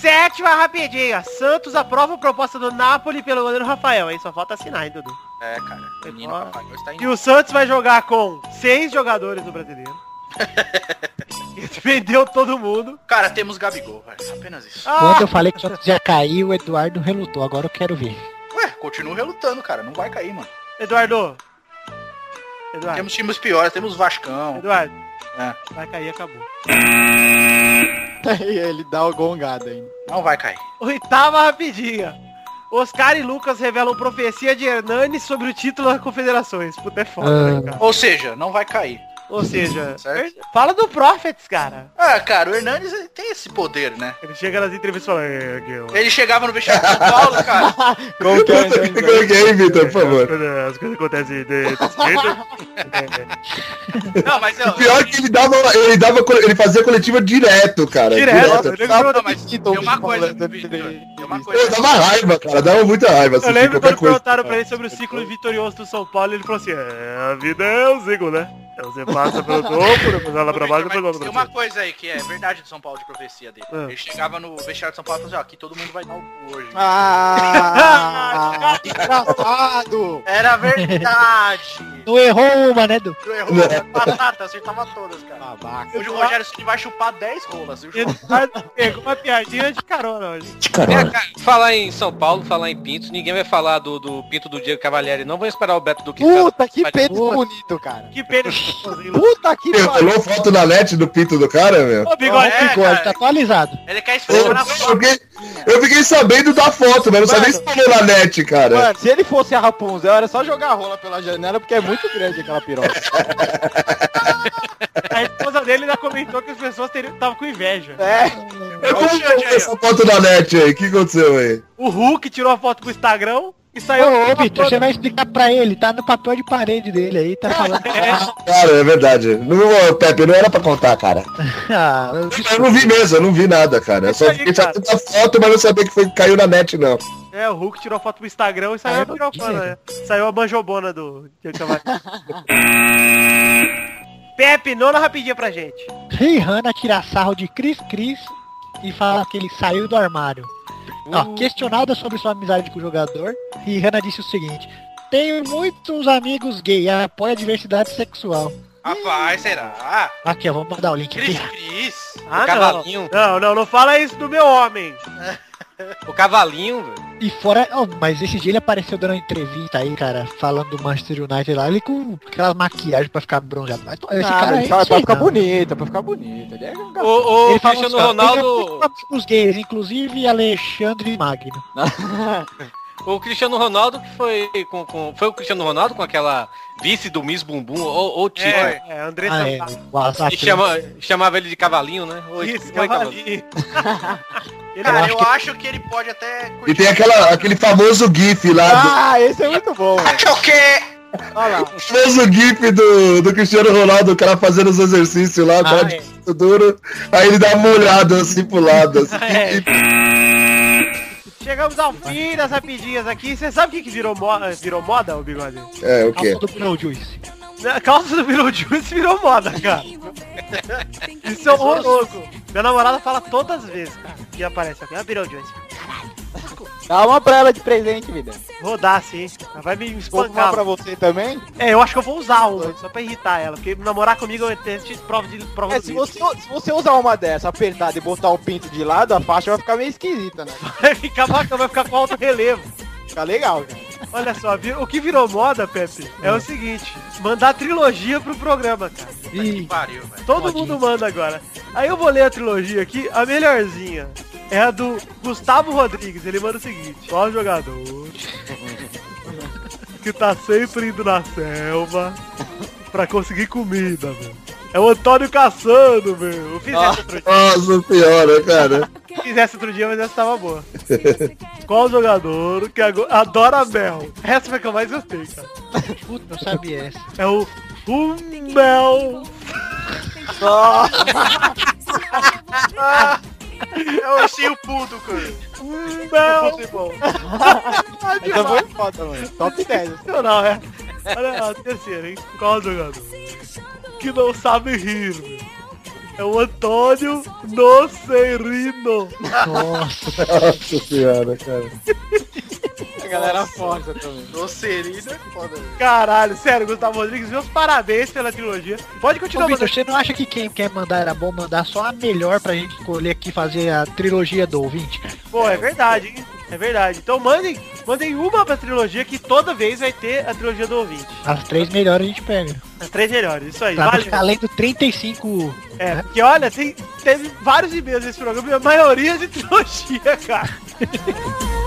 Speaker 10: Sétima rapidinha. Santos aprova a proposta do Napoli pelo goleiro Rafael, hein? Só falta assinar, hein, Dudu?
Speaker 5: É, cara. Menino, papai,
Speaker 10: E o Santos vai jogar com seis jogadores do brasileiro. Ele vendeu todo mundo.
Speaker 5: Cara, temos Gabigol, velho. Apenas isso.
Speaker 10: Ah,
Speaker 11: Quando eu falei que ia cair, o Eduardo relutou. Agora eu quero ver.
Speaker 5: Ué, continua relutando, cara. Não vai cair, mano.
Speaker 10: Eduardo. Eduardo.
Speaker 5: Temos times piores, temos Vascão.
Speaker 10: Eduardo.
Speaker 5: É.
Speaker 10: Vai cair, acabou.
Speaker 6: Aí ele dá o gongada ainda.
Speaker 5: Não vai cair.
Speaker 10: Oitava rapidinha. Oscar e Lucas revelam profecia de Hernani sobre o título das confederações. Puta, é foda,
Speaker 11: Ah.
Speaker 10: né, cara?
Speaker 5: Ou seja, não vai cair.
Speaker 10: Ou seja,
Speaker 5: Certo.
Speaker 10: fala do Prophets, cara.
Speaker 5: Ah, cara, o Hernandes tem esse poder, né?
Speaker 10: Ele chega nas entrevistas e fala, é,
Speaker 5: Ele chegava no vestiário de São Paulo, cara.
Speaker 6: Como que é, então?
Speaker 7: É, Vitor, por favor?
Speaker 10: as coisas acontecem de, desse jeito.
Speaker 5: Não, mas eu.
Speaker 7: O pior é que ele dava, ele dava, ele fazia coletiva direto, cara.
Speaker 10: Direto, eu lembro,
Speaker 5: Não, mas tem uma coisa. Tem uma
Speaker 7: Eu
Speaker 5: coisa.
Speaker 7: dava raiva, cara. Dava muita raiva.
Speaker 10: eu
Speaker 7: assistir
Speaker 10: lembro quando
Speaker 7: coisa.
Speaker 10: perguntaram pra ele sobre o ciclo vitorioso do São Paulo, ele falou assim, é, a vida é um ciclo, né? Então você passa pelo topo, depois vai lá pra baixo, depois volta
Speaker 5: tem uma coisa aí que é verdade do São Paulo de profecia dele.
Speaker 10: Ah.
Speaker 5: Ele chegava no vestiário de São Paulo e falava assim, ó, aqui todo mundo vai dar o cu hoje.
Speaker 6: Ah, que engraçado.
Speaker 5: Era verdade.
Speaker 2: Não errou uma, né, Du?
Speaker 5: Tu errou, era batata, acertava todas, cara.
Speaker 6: Babaca.
Speaker 5: Hoje o Rogério Ceni vai chupar 10 rolas.
Speaker 10: pegou uma piadinha de carona hoje.
Speaker 8: É, cara, falar em São Paulo, falar em Pintos, ninguém vai falar do, do Pinto do Diego Cavalieri, não vão esperar o Beto do que
Speaker 6: Puta, que pênis bonito, cara.
Speaker 10: Que pênis.
Speaker 6: Puta que
Speaker 7: Você
Speaker 6: pariu.
Speaker 7: rolou foto na net do pinto do cara, meu?
Speaker 10: Ô, bigode,
Speaker 5: É,
Speaker 2: Bigode,
Speaker 5: cara.
Speaker 2: tá atualizado.
Speaker 5: Ele quer esfregar na foto.
Speaker 7: Eu fiquei sabendo da foto, mas não sabia se falou na net, cara.
Speaker 6: Mano, se ele fosse a Rapunzel, era só jogar a rola pela janela, porque é muito grande aquela piroca.
Speaker 10: a esposa dele ainda comentou que as pessoas estavam com inveja.
Speaker 6: É.
Speaker 7: Eu como que eu vi essa foto na net aí? O que aconteceu aí?
Speaker 10: O Hulk tirou a foto pro Instagram e saiu...
Speaker 2: Ô, ô Vitor, você vai explicar pra ele, tá no papel de parede dele aí, tá falando.
Speaker 7: Cara, é verdade. Não, Pepe, não era pra contar, cara.
Speaker 2: Ah,
Speaker 7: Eu não vi mesmo, eu não vi nada, cara. Eu só
Speaker 10: aí,
Speaker 7: fiquei sabendo da foto, mas não sabia que foi, caiu na net, não.
Speaker 10: É, o Hulk tirou a foto pro Instagram e saiu
Speaker 2: Ah, não
Speaker 10: pirocona,
Speaker 2: vi.
Speaker 10: né? Saiu a manjobona do Diego. Pepe, nona rapidinha pra gente.
Speaker 2: Rihanna tira sarro de Cris Cris e fala que ele saiu do armário. Ó, questionada sobre sua amizade com o jogador, Rihanna disse o seguinte. Tenho muitos amigos gay, apoia a diversidade sexual.
Speaker 5: Rapaz, será?
Speaker 2: Aqui, ó, vamos mandar o link
Speaker 5: Cris,
Speaker 2: aqui.
Speaker 5: Cris.
Speaker 10: Ah,
Speaker 8: o
Speaker 10: não. Não, não, não fala isso do meu homem.
Speaker 8: o cavalinho, velho.
Speaker 2: E fora, ó, mas esse dia ele apareceu dando uma entrevista aí, cara, falando do Manchester United lá, ele com aquelas maquiagens pra ficar bronzeado. Mas esse
Speaker 6: Ah,
Speaker 2: cara
Speaker 6: fala
Speaker 2: não
Speaker 6: pra ficar bonito, pra ficar bonito. Ele é um.
Speaker 8: O, o
Speaker 2: Ele
Speaker 8: Cristiano
Speaker 2: assim,
Speaker 8: Ronaldo,
Speaker 2: "Tenho Os gays, inclusive Alexandre Magno.
Speaker 8: o Cristiano Ronaldo que foi com, com- foi o Cristiano Ronaldo com aquela vice do Miss Bumbum ou, ou Tito,
Speaker 10: É, é, André
Speaker 2: Ah, é, o
Speaker 8: que chama, chamava ele de cavalinho, né? Oi,
Speaker 10: Isso,
Speaker 8: oi,
Speaker 10: cavalinho. Ele
Speaker 5: Cara,
Speaker 2: acho
Speaker 5: eu
Speaker 2: que-
Speaker 5: acho que ele pode até
Speaker 7: E
Speaker 5: curtir.
Speaker 7: tem aquela, aquele famoso gif lá, do,
Speaker 6: Ah, esse é muito bom.
Speaker 5: Que o quê?
Speaker 6: Olha lá.
Speaker 7: famoso gif do, do Cristiano Ronaldo, o cara fazendo os exercícios lá, o
Speaker 2: Ah,
Speaker 7: de
Speaker 2: é.
Speaker 7: duro, aí ele dá uma olhada assim pro lado, assim,
Speaker 10: É.
Speaker 7: e-
Speaker 10: Chegamos ao fim das rapidinhas aqui. Você sabe o que, que virou, moda, virou moda, o bigode?
Speaker 7: é, o quê?
Speaker 2: Calça do Beetlejuice.
Speaker 10: A calça do Beetlejuice virou moda, cara. Isso é horroroso. Minha namorada fala todas as vezes, cara, que aparece aqui. Ah, Beetlejuice.
Speaker 6: Dá uma pra ela de presente, vida.
Speaker 10: Vou dar sim. Ela vai me
Speaker 6: Vou uma
Speaker 10: espancar.
Speaker 6: pra você também.
Speaker 10: É, eu acho que eu vou usar uma, só pra irritar ela. Porque namorar comigo é teste de prova de prova
Speaker 6: É, se você, se você usar uma dessa, apertada e botar o pinto de lado, a faixa vai ficar meio esquisita, né?
Speaker 10: Vai ficar bacana, vai ficar com alto relevo.
Speaker 6: Fica legal, cara.
Speaker 10: Olha só, o que virou moda, Pepe, é o seguinte, mandar trilogia pro programa, cara.
Speaker 2: Ih,
Speaker 5: Pariu, velho.
Speaker 10: Todo
Speaker 2: Modinha.
Speaker 10: mundo manda agora. Aí eu vou ler a trilogia aqui, a melhorzinha. É a do Gustavo Rodrigues, ele manda o seguinte, qual jogador que tá sempre indo na selva pra conseguir comida, meu. É o Antônio Caçando, meu. Eu fiz essa outro dia,
Speaker 7: Nossa senhora, cara.
Speaker 10: fiz essa outro dia, mas essa tava boa. Qual jogador que adora mel? Essa foi a que eu mais gostei, cara.
Speaker 2: puta, não sabia essa.
Speaker 10: É o Hummel.
Speaker 5: É o ursinho pudo, cara.
Speaker 10: Hummel.
Speaker 6: Essa foi foda, mano. Top 10.
Speaker 10: Não, não, é. Olha a terceira, hein? Qual jogador? Que não sabe rir, meu. É o Antônio Nocerino.
Speaker 2: Nossa,
Speaker 7: Nossa senhora, cara.
Speaker 6: A galera força também.
Speaker 5: Docerina é foda, velho.
Speaker 10: Caralho, sério, Gustavo Rodrigues, meus parabéns pela trilogia. Pode
Speaker 2: Ô,
Speaker 10: continuar
Speaker 2: Vitor,
Speaker 10: mandando.
Speaker 2: você não acha que quem quer mandar era bom mandar só a melhor pra gente escolher aqui fazer a trilogia do ouvinte, cara?
Speaker 10: Pô, é verdade, hein? É verdade. Então mandem, mandem uma pra trilogia que toda vez vai ter a trilogia do ouvinte.
Speaker 2: As três melhores a gente pega.
Speaker 10: As três melhores, isso aí.
Speaker 2: Pra
Speaker 10: Valeu.
Speaker 2: ficar lendo 35.
Speaker 10: É, porque olha, tem, teve vários e-mails nesse programa e a maioria de trilogia, cara.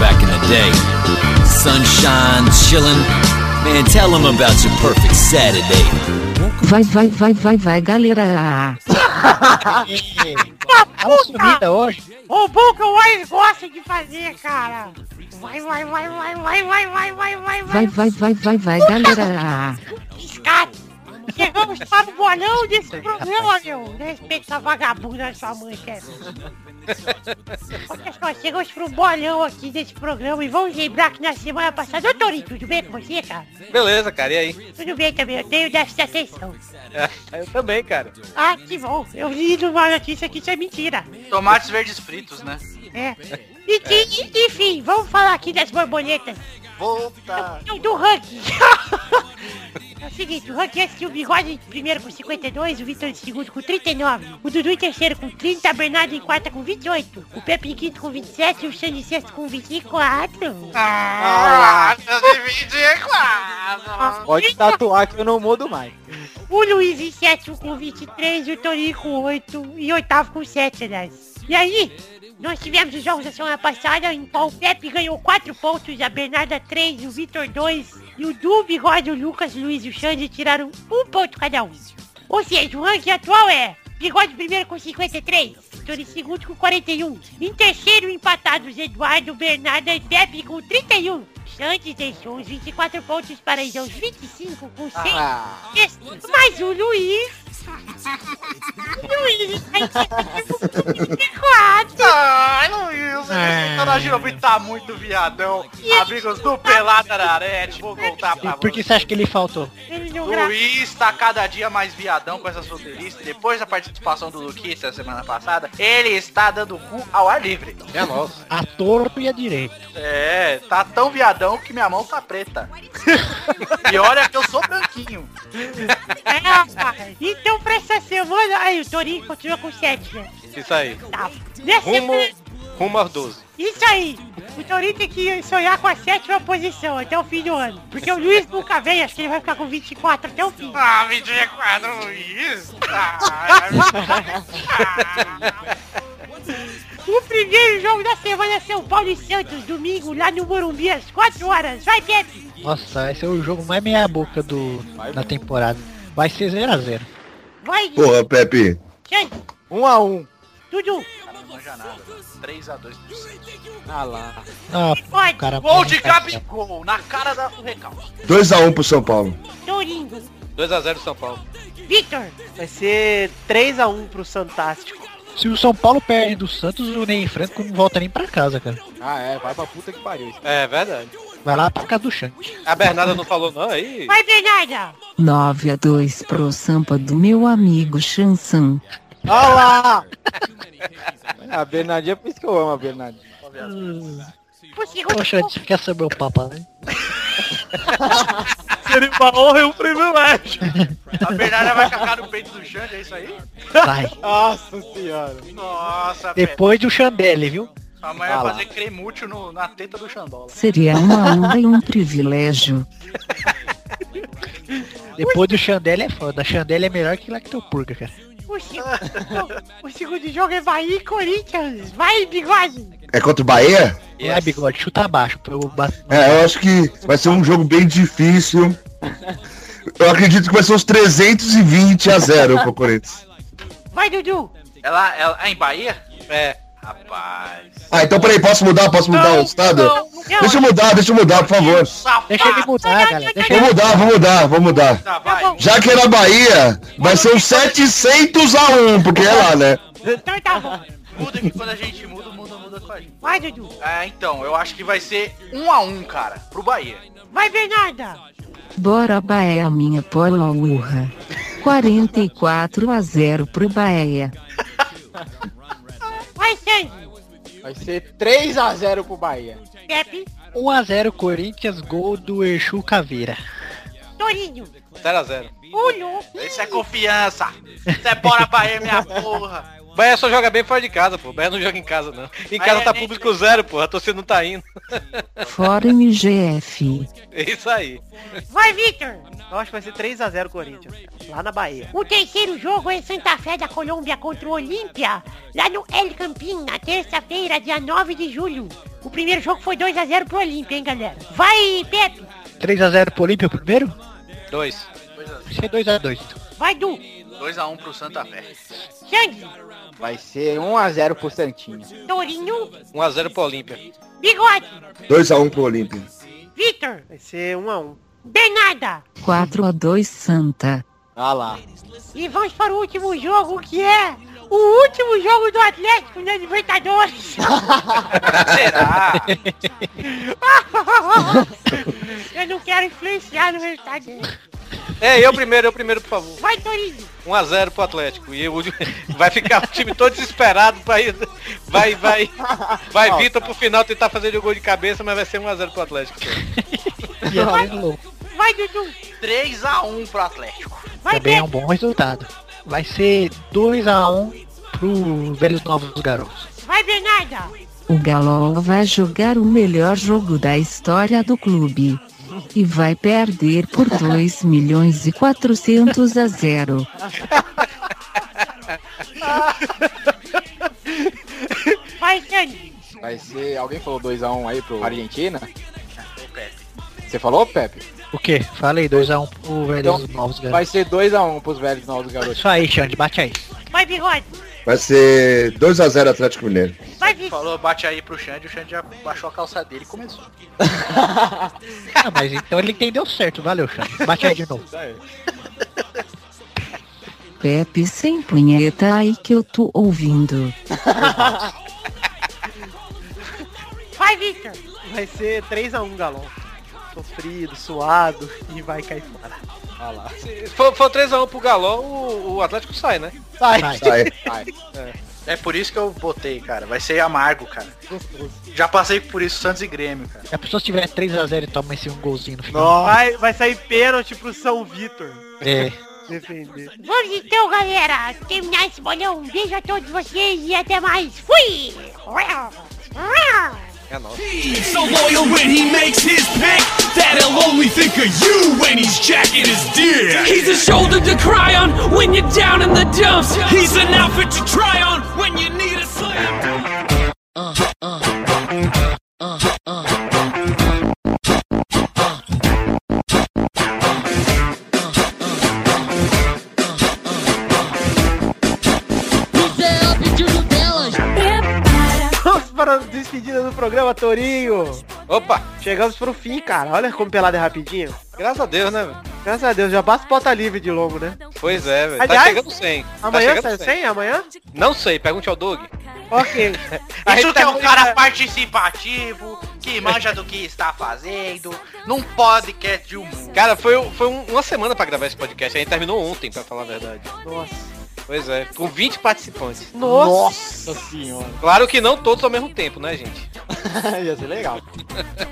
Speaker 12: back in the day. Sunshine, chillin'. Man, tell them about your perfect Saturday.
Speaker 1: Vai, vai, vai, vai, vai, galera.
Speaker 2: Ela sumida hoje.
Speaker 13: O bom que mais gosto de fazer, cara. Vai, vai, vai, vai, vai, vai, vai, vai, vai,
Speaker 1: Vai, vai, vai, vai, vai, galera.
Speaker 13: Piscado. Chegamos para o bolão desse programa, meu. Respeita essa vagabunda da sua mãe, cara. Olha só, chegamos pro bolão aqui desse programa e vamos lembrar que na semana passada... Ô, Torinho, tudo bem com você, cara?
Speaker 8: Beleza, cara, e aí?
Speaker 13: Tudo bem também, eu tenho déficit de atenção.
Speaker 8: É, eu também, cara.
Speaker 13: Ah, que bom. Eu li numa notícia que isso é mentira.
Speaker 5: Tomates verdes fritos, né?
Speaker 13: É. E que, enfim, vamos falar aqui das borboletas.
Speaker 5: Volta.
Speaker 13: Do, do ranking. É o seguinte, o ranking assistiu o Bigode em primeiro com 52, o Vitor em segundo com 39, o Dudu em terceiro com 30, a Bernardo em quarta com 28, o Pepe em quinto com 27 e o Xande em sexto com 24.
Speaker 5: Ah, claro.
Speaker 6: Pode tatuar que eu não mudo mais.
Speaker 13: O Luiz em sétimo com 23, o Torinho com 8 e oitavo com 7, aliás. E aí, nós tivemos os jogos da semana passada em qual o Pepe ganhou 4 pontos, a Bernarda 3, o Vitor 2 e o Du, Bigode, o Lucas, o Luiz e o Xande tiraram um ponto cada um. Ou seja, o ranking atual é Bigode primeiro com 53, Vitor em segundo com 41. Em terceiro empatados Eduardo, Bernarda e Pepe com 31. Xande deixou uns 24 pontos para ir aos 25 com 6.
Speaker 6: Ah.
Speaker 13: Mas o Luiz... ให้ชิค话的 24.
Speaker 5: Ai, Luiz, esse Canagiro tá muito viadão. Amigos do Pelada Ararete, vou voltar pra
Speaker 2: Por que você acha que ele faltou?
Speaker 5: Luiz tá cada dia mais viadão com essa solteirice. Depois da participação do Luquita na semana passada, ele está dando cu ao ar livre.
Speaker 8: É nosso.
Speaker 2: A torto e a direito.
Speaker 5: É, tá tão viadão que minha mão tá preta. e olha que eu sou branquinho.
Speaker 13: É, rapaz. Então pra essa semana... Aí, o Torinho continua com 7, né?
Speaker 8: Isso aí.
Speaker 13: Tá. Nessa
Speaker 8: Rumo,
Speaker 13: semana...
Speaker 8: rumo aos 12.
Speaker 13: Isso aí! O Torinho tem que sonhar com a sétima posição até o fim do ano. Porque o Luiz nunca vem, acho que ele vai ficar com 24 até o fim.
Speaker 5: Ah, 24, Luiz.
Speaker 13: O primeiro jogo da semana é São Paulo e Santos, domingo, lá no Morumbi, às 4 horas. Vai, Pepe!
Speaker 2: Nossa, vai ser o jogo mais meia boca do, da temporada. Vai ser 0x0.
Speaker 13: Vai,
Speaker 7: Porra, Pepe.
Speaker 6: Um a um.
Speaker 13: Dudu,
Speaker 5: manja nada. 3x2 pro Santos.
Speaker 6: Ah lá.
Speaker 2: Ah,
Speaker 13: pode,
Speaker 2: cara.
Speaker 5: Gol de
Speaker 2: cara,
Speaker 5: Gabigol, na cara da- do recalque.
Speaker 7: 2x1 pro São Paulo.
Speaker 13: Torinho,
Speaker 8: 2x0 São Paulo.
Speaker 13: Vitor, Vai ser 3x1 pro Fantástico.
Speaker 2: Se o São Paulo perde do Santos, o Ney Franco não volta nem pra casa, cara.
Speaker 6: Ah, é. Vai pra puta que pariu.
Speaker 8: É verdade.
Speaker 2: Vai lá pra casa do Xande.
Speaker 8: A Bernarda não falou não aí?
Speaker 13: vai, Bernarda!
Speaker 1: 9 a 2 pro Sampa do meu amigo Chansan.
Speaker 6: Olha lá! a Bernardinha, por isso que eu amo a Bernardinha.
Speaker 2: Você quer saber o papo, né?
Speaker 13: seria uma honra e um privilégio.
Speaker 5: A Bernarda vai cagar no peito do Xande, é isso aí?
Speaker 2: Vai.
Speaker 6: Nossa senhora.
Speaker 5: Nossa.
Speaker 2: Depois do Chandelle, viu?
Speaker 5: Mãe vai fazer cremútil no- na teta do Xandola.
Speaker 1: Seria uma honra e um privilégio.
Speaker 2: Depois do Chandelle é foda. A Chandelle é melhor que Lactopurga, cara.
Speaker 13: O, se- o- o segundo jogo é Bahia e Corinthians. Vai, bigode!
Speaker 7: É contra o Bahia?
Speaker 2: Vai, bigode, chuta abaixo. Eu.
Speaker 7: É, eu acho que vai ser um jogo bem difícil. Eu acredito que vai ser uns 320 a 0 pro Corinthians.
Speaker 13: Vai, Dudu!
Speaker 5: Ela, ela é em Bahia?
Speaker 8: É.
Speaker 5: Rapaz.
Speaker 7: Ah, então peraí, posso mudar? Posso mudar o estado? Deixa eu mudar, deixa eu mudar, por favor.
Speaker 2: Deixa ele mudar, galera. Deixa
Speaker 7: Vou mudar, vou mudar, vou mudar.
Speaker 5: Tá, vai.
Speaker 7: Já que é na Bahia, vai ser uns 700 a 1, porque é lá, né?
Speaker 13: Então tá bom.
Speaker 5: Muda que quando a gente muda, muda, muda com a gente.
Speaker 13: Vai, Dudu!
Speaker 5: É, então, eu acho que vai ser um a um, cara, pro Bahia.
Speaker 13: Vai, Bernarda!
Speaker 1: Bora Bahia, minha pola urra. 44 a 0 pro Bahia.
Speaker 13: Vai, Sandy!
Speaker 6: Vai ser 3x0 pro Bahia.
Speaker 13: Pepe!
Speaker 2: 1x0 Corinthians, gol do Exu Caveira.
Speaker 13: Torinho!
Speaker 8: 0x0.
Speaker 13: Uno!
Speaker 5: Isso é confiança. Isso é bora Bahia, minha porra.
Speaker 8: O Bahia só joga bem fora de casa, pô. O Bahia não joga em casa, não. Em casa
Speaker 5: é,
Speaker 8: tá
Speaker 5: nem-
Speaker 8: público zero, pô. A torcida não tá indo.
Speaker 1: Fora MGF.
Speaker 8: É isso aí.
Speaker 10: Vai, Victor! Eu acho que vai ser 3x0 Corinthians. Lá na Bahia.
Speaker 13: O terceiro jogo é Santa Fé da Colômbia contra o Olímpia, lá no El Campín, na terça-feira, dia 9 de julho. O primeiro jogo foi 2x0 pro Olímpia, hein, galera? Vai, Pepe!
Speaker 11: 3x0 pro Olímpia primeiro?
Speaker 8: Dois.
Speaker 11: Vai ser 2x2.
Speaker 13: Vai, Du!
Speaker 5: 2x1 pro Santa Fé.
Speaker 13: Sandy!
Speaker 6: Vai ser 1x0 pro Santinho.
Speaker 13: Torinho!
Speaker 8: 1x0 pro Olímpia.
Speaker 13: Bigode!
Speaker 7: 2x1 pro Olímpia.
Speaker 13: Victor!
Speaker 10: Vai ser 1x1.
Speaker 13: Bernarda!
Speaker 1: 4 a 2 Santa.
Speaker 6: Ah lá.
Speaker 13: E vamos para o último jogo, que é o último jogo do Atlético na Libertadores.
Speaker 5: Será?
Speaker 13: Eu não quero influenciar no resultado.
Speaker 8: É, eu primeiro, eu primeiro, por favor.
Speaker 13: Vai, Torinho!
Speaker 8: 1x0 pro Atlético. E o- vai ficar o time todo desesperado pra ir. Vai, vai. Vai Vitor pro final tentar fazer o gol de cabeça, mas vai ser 1x0 pro Atlético.
Speaker 11: E é louco.
Speaker 13: Vai, Dudu!
Speaker 5: 3x1 pro Atlético.
Speaker 13: Vai,
Speaker 11: Também é um bom resultado. Vai ser 2x1 pro Velhos Novos Garotos.
Speaker 13: Vai, Bernarda!
Speaker 1: O Galo vai jogar o melhor jogo da história do clube. E vai perder por 2 milhões e 400 a 0.
Speaker 13: Vai, Sandy!
Speaker 6: Vai ser. Alguém falou 2x1 aí pro Argentina? Você falou, Pepe?
Speaker 11: O quê? Falei 2x1 pro Velhos
Speaker 6: Então,
Speaker 11: Novos Garotos.
Speaker 6: Vai ser 2x1 pros velhos novos garotos.
Speaker 11: Isso aí, Xande, bate aí.
Speaker 13: Vai, Bigode!
Speaker 7: Vai ser 2x0 Atlético Mineiro.
Speaker 13: Vai, Victor!
Speaker 5: Falou, bate aí pro Xande, o Xande já baixou a calça dele e começou.
Speaker 11: Ah, mas então ele entendeu certo. Valeu, Xande. Bate aí de novo.
Speaker 1: Pepe sem punheta aí que eu tô ouvindo.
Speaker 13: Vai, Victor!
Speaker 10: Vai ser 3x1 Galão. Sofrido, suado e vai cair fora.
Speaker 6: Ah lá.
Speaker 8: Se for, for 3x1 pro Galão, o, o Atlético sai, né?
Speaker 10: Sai!
Speaker 11: Vai.
Speaker 7: Sai.
Speaker 6: Vai.
Speaker 5: É por isso que eu botei, cara. Vai ser amargo, cara. Já passei por isso, Santos e Grêmio, cara.
Speaker 11: Se a pessoa tiver 3x0 e toma esse um golzinho no final.
Speaker 10: Vai, vai sair pênalti pro São Vitor.
Speaker 11: É.
Speaker 10: Defender.
Speaker 13: Vamos então, galera, terminar esse bolão. Um beijo a todos vocês e até mais. Fui!
Speaker 8: É nóis.
Speaker 14: So loyal when he makes his pick that he'll only think of you when he's jacking his dick. He's a shoulder to cry on when you're down in the dumps. He's an outfit to try on when you need a slam.
Speaker 10: Programa, Torinho.
Speaker 8: Opa!
Speaker 10: Chegamos pro fim, cara. Olha como pelado é rapidinho.
Speaker 8: Graças a Deus, né? velho?
Speaker 10: Graças a Deus, já basta pauta livre de longo, né?
Speaker 8: Pois é, velho. Tá chegando 100. Tá
Speaker 10: Amanhã
Speaker 8: chegando
Speaker 10: sai 100? Amanhã?
Speaker 8: Não sei, pergunte ao Doug.
Speaker 10: Ok.
Speaker 5: Isso que é
Speaker 8: tá
Speaker 5: um cara participativo, que manja do que está fazendo, num podcast de humor.
Speaker 8: Cara, foi, foi um- uma semana pra gravar esse podcast. A gente terminou ontem, pra falar a verdade.
Speaker 10: Nossa.
Speaker 8: Pois é, com 20 participantes.
Speaker 10: Nossa.
Speaker 6: senhora.
Speaker 8: Claro que não todos ao mesmo tempo, né, gente?
Speaker 6: Ia ser legal.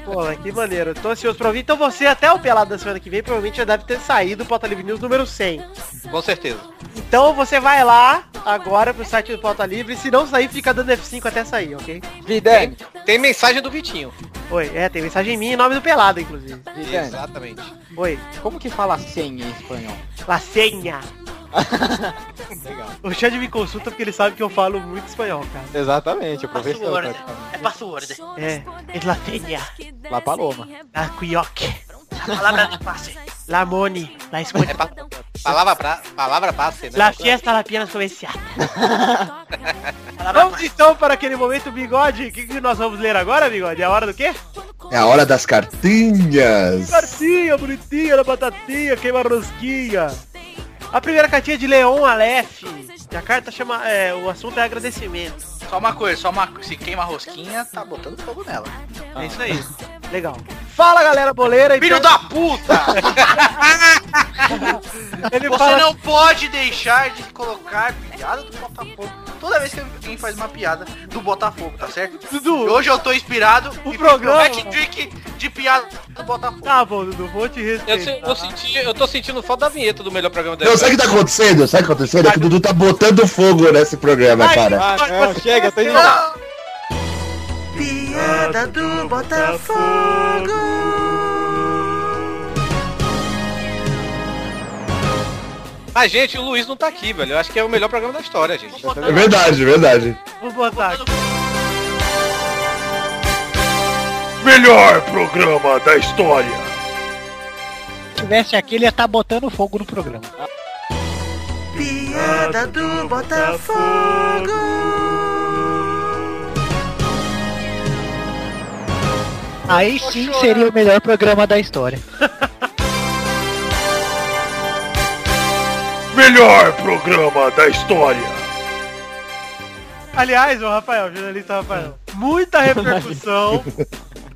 Speaker 10: Pô, que maneiro. Tô ansioso pra ouvir. Então você, até o pelado da semana que vem, provavelmente já deve ter saído o Pauta Livre News número 100.
Speaker 8: Com certeza.
Speaker 10: Então você vai lá agora pro site do Pauta Livre. Se não sair, fica dando F5 até sair, ok?
Speaker 6: Vidani,
Speaker 8: Tem mensagem do Vitinho.
Speaker 10: Oi, é, tem mensagem minha em nome do pelado, inclusive.
Speaker 6: Vidani,
Speaker 8: Exatamente.
Speaker 10: Oi,
Speaker 6: como que fala senha em espanhol?
Speaker 10: la senha.
Speaker 6: Legal.
Speaker 10: O Xande me consulta porque ele sabe que eu falo muito espanhol, cara.
Speaker 6: Exatamente, o professor.
Speaker 5: Password.
Speaker 6: praticamente.
Speaker 5: É password.
Speaker 10: É, es la senha.
Speaker 6: La Paloma.
Speaker 10: La cuioque.
Speaker 5: A palavra de passe.
Speaker 10: La moni. La escuela.
Speaker 8: É pa- palavra, pra, palavra passe, né?
Speaker 10: La fiesta la piena comerciata.
Speaker 5: Palavra
Speaker 10: Vamos então para aquele momento, Bigode. O que, que nós vamos ler agora, Bigode? É a hora do quê?
Speaker 7: É a hora das cartinhas.
Speaker 10: Cartinha bonitinha da batatinha, queima rosquinha. A primeira cartinha é de Leon Aleph. E a carta chama. É, o assunto é agradecimento.
Speaker 5: Só uma coisa, só uma. Se queima a rosquinha, tá botando fogo nela.
Speaker 10: É isso aí. Legal. Fala galera boleira e
Speaker 5: Filho da puta!
Speaker 10: Ele
Speaker 5: Você
Speaker 10: fala-
Speaker 5: não pode deixar de colocar piada do Botafogo. Toda vez que alguém faz uma piada do Botafogo, tá certo?
Speaker 10: Dudu,
Speaker 5: E hoje eu tô inspirado
Speaker 10: o
Speaker 5: e
Speaker 10: programa-
Speaker 5: fiz meu hat-trick de piada do Botafogo.
Speaker 10: Tá bom, Dudu, vou te
Speaker 8: Eu,
Speaker 10: respeitar.
Speaker 8: se- eu senti, eu tô sentindo falta da vinheta do melhor programa da
Speaker 7: Não, sabe o que tá acontecendo? Sabe o que tá acontecendo? É que o Dudu tá botando fogo nesse programa, cara.
Speaker 6: Ah, não, chega, tô indo.
Speaker 5: Piada do Botafogo.
Speaker 8: Mas, gente, o Luiz não tá aqui, velho. Eu acho que é o melhor programa da história, gente.
Speaker 7: É verdade, é verdade.
Speaker 10: Vou botar aqui.
Speaker 3: Melhor programa da história.
Speaker 11: Se tivesse aqui, ele ia estar botando fogo no programa.
Speaker 5: Piada do Botafogo.
Speaker 11: Aí sim seria o melhor programa da história.
Speaker 3: Melhor programa da história.
Speaker 10: Aliás, o Rafael, jornalista Rafael, muita repercussão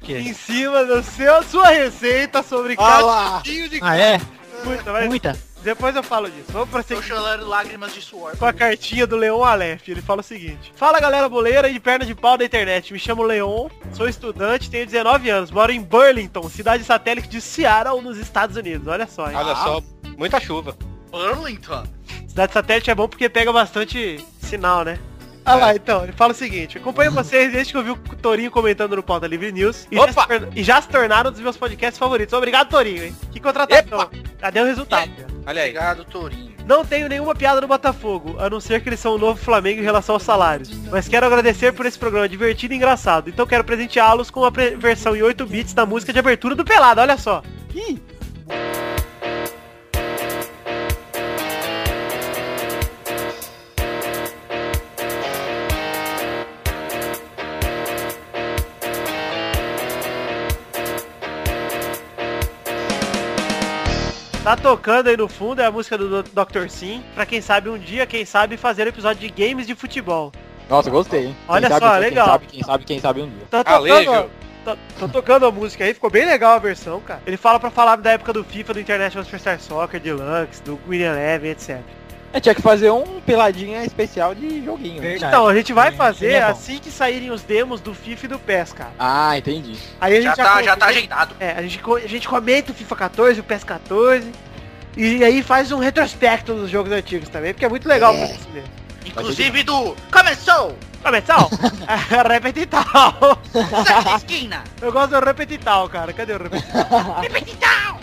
Speaker 10: em cima da seu, sua receita sobre
Speaker 6: Ah
Speaker 10: catinho de
Speaker 11: Ah, é?
Speaker 10: Muita, mas
Speaker 11: Muita.
Speaker 10: Depois eu falo disso. Vamos
Speaker 5: Tô
Speaker 10: prosseguir
Speaker 5: chorando lágrimas de suor.
Speaker 10: com a cartinha do Leon Aleph. Ele fala o seguinte. Fala galera boleira e de perna de pau da internet. Me chamo Leon, sou estudante, tenho 19 anos, moro em Burlington, cidade satélite de Seattle, nos Estados Unidos. Olha só, hein?
Speaker 8: Olha só, muita chuva.
Speaker 5: Burlington.
Speaker 10: Cidade satélite é bom porque pega bastante sinal, né? Ah lá, então, ele fala o seguinte, acompanho vocês desde que eu vi o Torinho comentando no Pauta Livre News e já, torna- e já se tornaram um dos meus podcasts favoritos. Obrigado, Torinho, hein? Que contratação. Cadê o resultado?
Speaker 8: Olha aí.
Speaker 5: Obrigado, Torinho.
Speaker 10: Não tenho nenhuma piada do Botafogo, a não ser que eles são o novo Flamengo em relação aos salários. Mas quero agradecer por esse programa divertido e engraçado. Então quero presenteá-los com a versão em 8 bits da música de abertura do Pelado, olha só. Ih, Tá tocando aí no fundo, é a música do Dr. Sim. Pra quem sabe um dia, quem sabe fazer episódio de games de futebol.
Speaker 6: Nossa, gostei, hein?
Speaker 10: Olha
Speaker 6: Quem
Speaker 10: só,
Speaker 6: sabe,
Speaker 10: legal.
Speaker 6: Quem sabe, quem sabe, quem sabe um dia.
Speaker 10: Tá tocando, tá, tá tocando a música aí, ficou bem legal a versão, cara. Ele fala pra falar da época do FIFA, do International Superstar Soccer, Deluxe, do Win Eleven, etc.
Speaker 6: É, tinha que fazer um peladinha especial de joguinho.
Speaker 10: Então, a gente vai
Speaker 11: Sim,
Speaker 10: fazer
Speaker 11: bom.
Speaker 10: assim que saírem os demos do FIFA e do PES, cara.
Speaker 6: Ah, entendi.
Speaker 10: Aí a gente
Speaker 5: Já tá, já
Speaker 10: comenta-
Speaker 5: tá agendado.
Speaker 10: É, a gente, a gente comenta o FIFA 14, o PES 14. E aí faz um retrospecto dos jogos antigos também, porque é muito legal isso mesmo.
Speaker 5: Inclusive do Começou!
Speaker 10: Começou! repetital!
Speaker 5: Sexta esquina!
Speaker 10: Eu gosto do repetital, cara. Cadê o repetital?
Speaker 5: Repetital!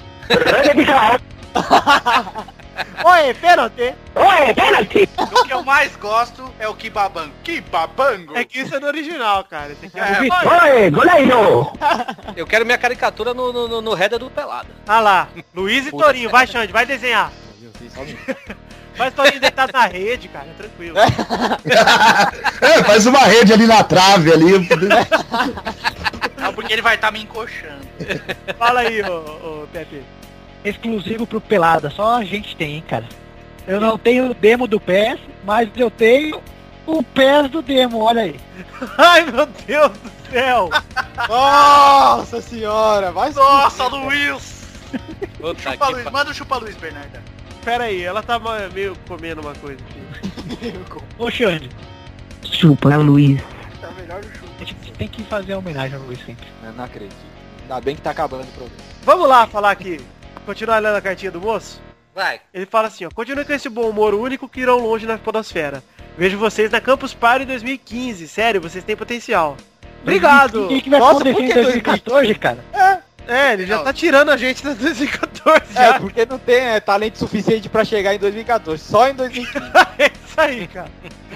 Speaker 10: Oi, pênalti!
Speaker 5: O que eu mais gosto é o Kibabango. Kibabango!
Speaker 10: É que isso é no original, cara. Tem que...
Speaker 5: É,
Speaker 10: Oi!
Speaker 8: Eu quero minha caricatura no, no, no, no header do Pelado.
Speaker 10: Ah lá, Luiz e Torinho, vai Xande, vai desenhar. Faz Torinho deitado na rede, cara, tranquilo.
Speaker 7: É, faz uma rede ali na trave ali.
Speaker 5: Não, porque ele vai estar me encoxando.
Speaker 10: Fala aí, ô, ô Pepe.
Speaker 11: Exclusivo pro Pelada, só a gente tem, hein, cara. Eu não tenho o demo do PES, mas eu tenho o PES do demo, olha aí.
Speaker 10: Ai, meu Deus do céu.
Speaker 6: Nossa senhora, vai
Speaker 5: Nossa, Luiz!
Speaker 8: Puta
Speaker 5: Chupa Luiz,
Speaker 8: pa-
Speaker 5: manda o chupa Luiz, Bernarda.
Speaker 10: Pera aí, ela tá meio comendo uma coisa aqui.
Speaker 11: Ô, Xande,
Speaker 1: Chupa, Luiz.
Speaker 5: Tá melhor o chupa.
Speaker 11: a gente tem que fazer uma homenagem ao Luiz sempre.
Speaker 6: Eu não acredito. Ainda bem que tá acabando o programa.
Speaker 10: Vamos lá falar aqui. Continuar lendo a cartinha do moço?
Speaker 5: Vai.
Speaker 10: Ele fala assim, ó. Continue com esse bom humor único que irão longe na podosfera. Vejo vocês na Campus Party 2015. Sério, vocês têm potencial. Obrigado.
Speaker 11: O que, que vai
Speaker 6: Nossa,
Speaker 11: acontecer
Speaker 6: por
Speaker 11: em
Speaker 6: que
Speaker 11: 2014, cara?
Speaker 10: É, ele já
Speaker 5: Não.
Speaker 10: tá tirando a gente da 2014
Speaker 6: É,
Speaker 10: já.
Speaker 6: porque não tem é, talento suficiente pra chegar em 2014, só em 2015.
Speaker 10: É isso aí, cara.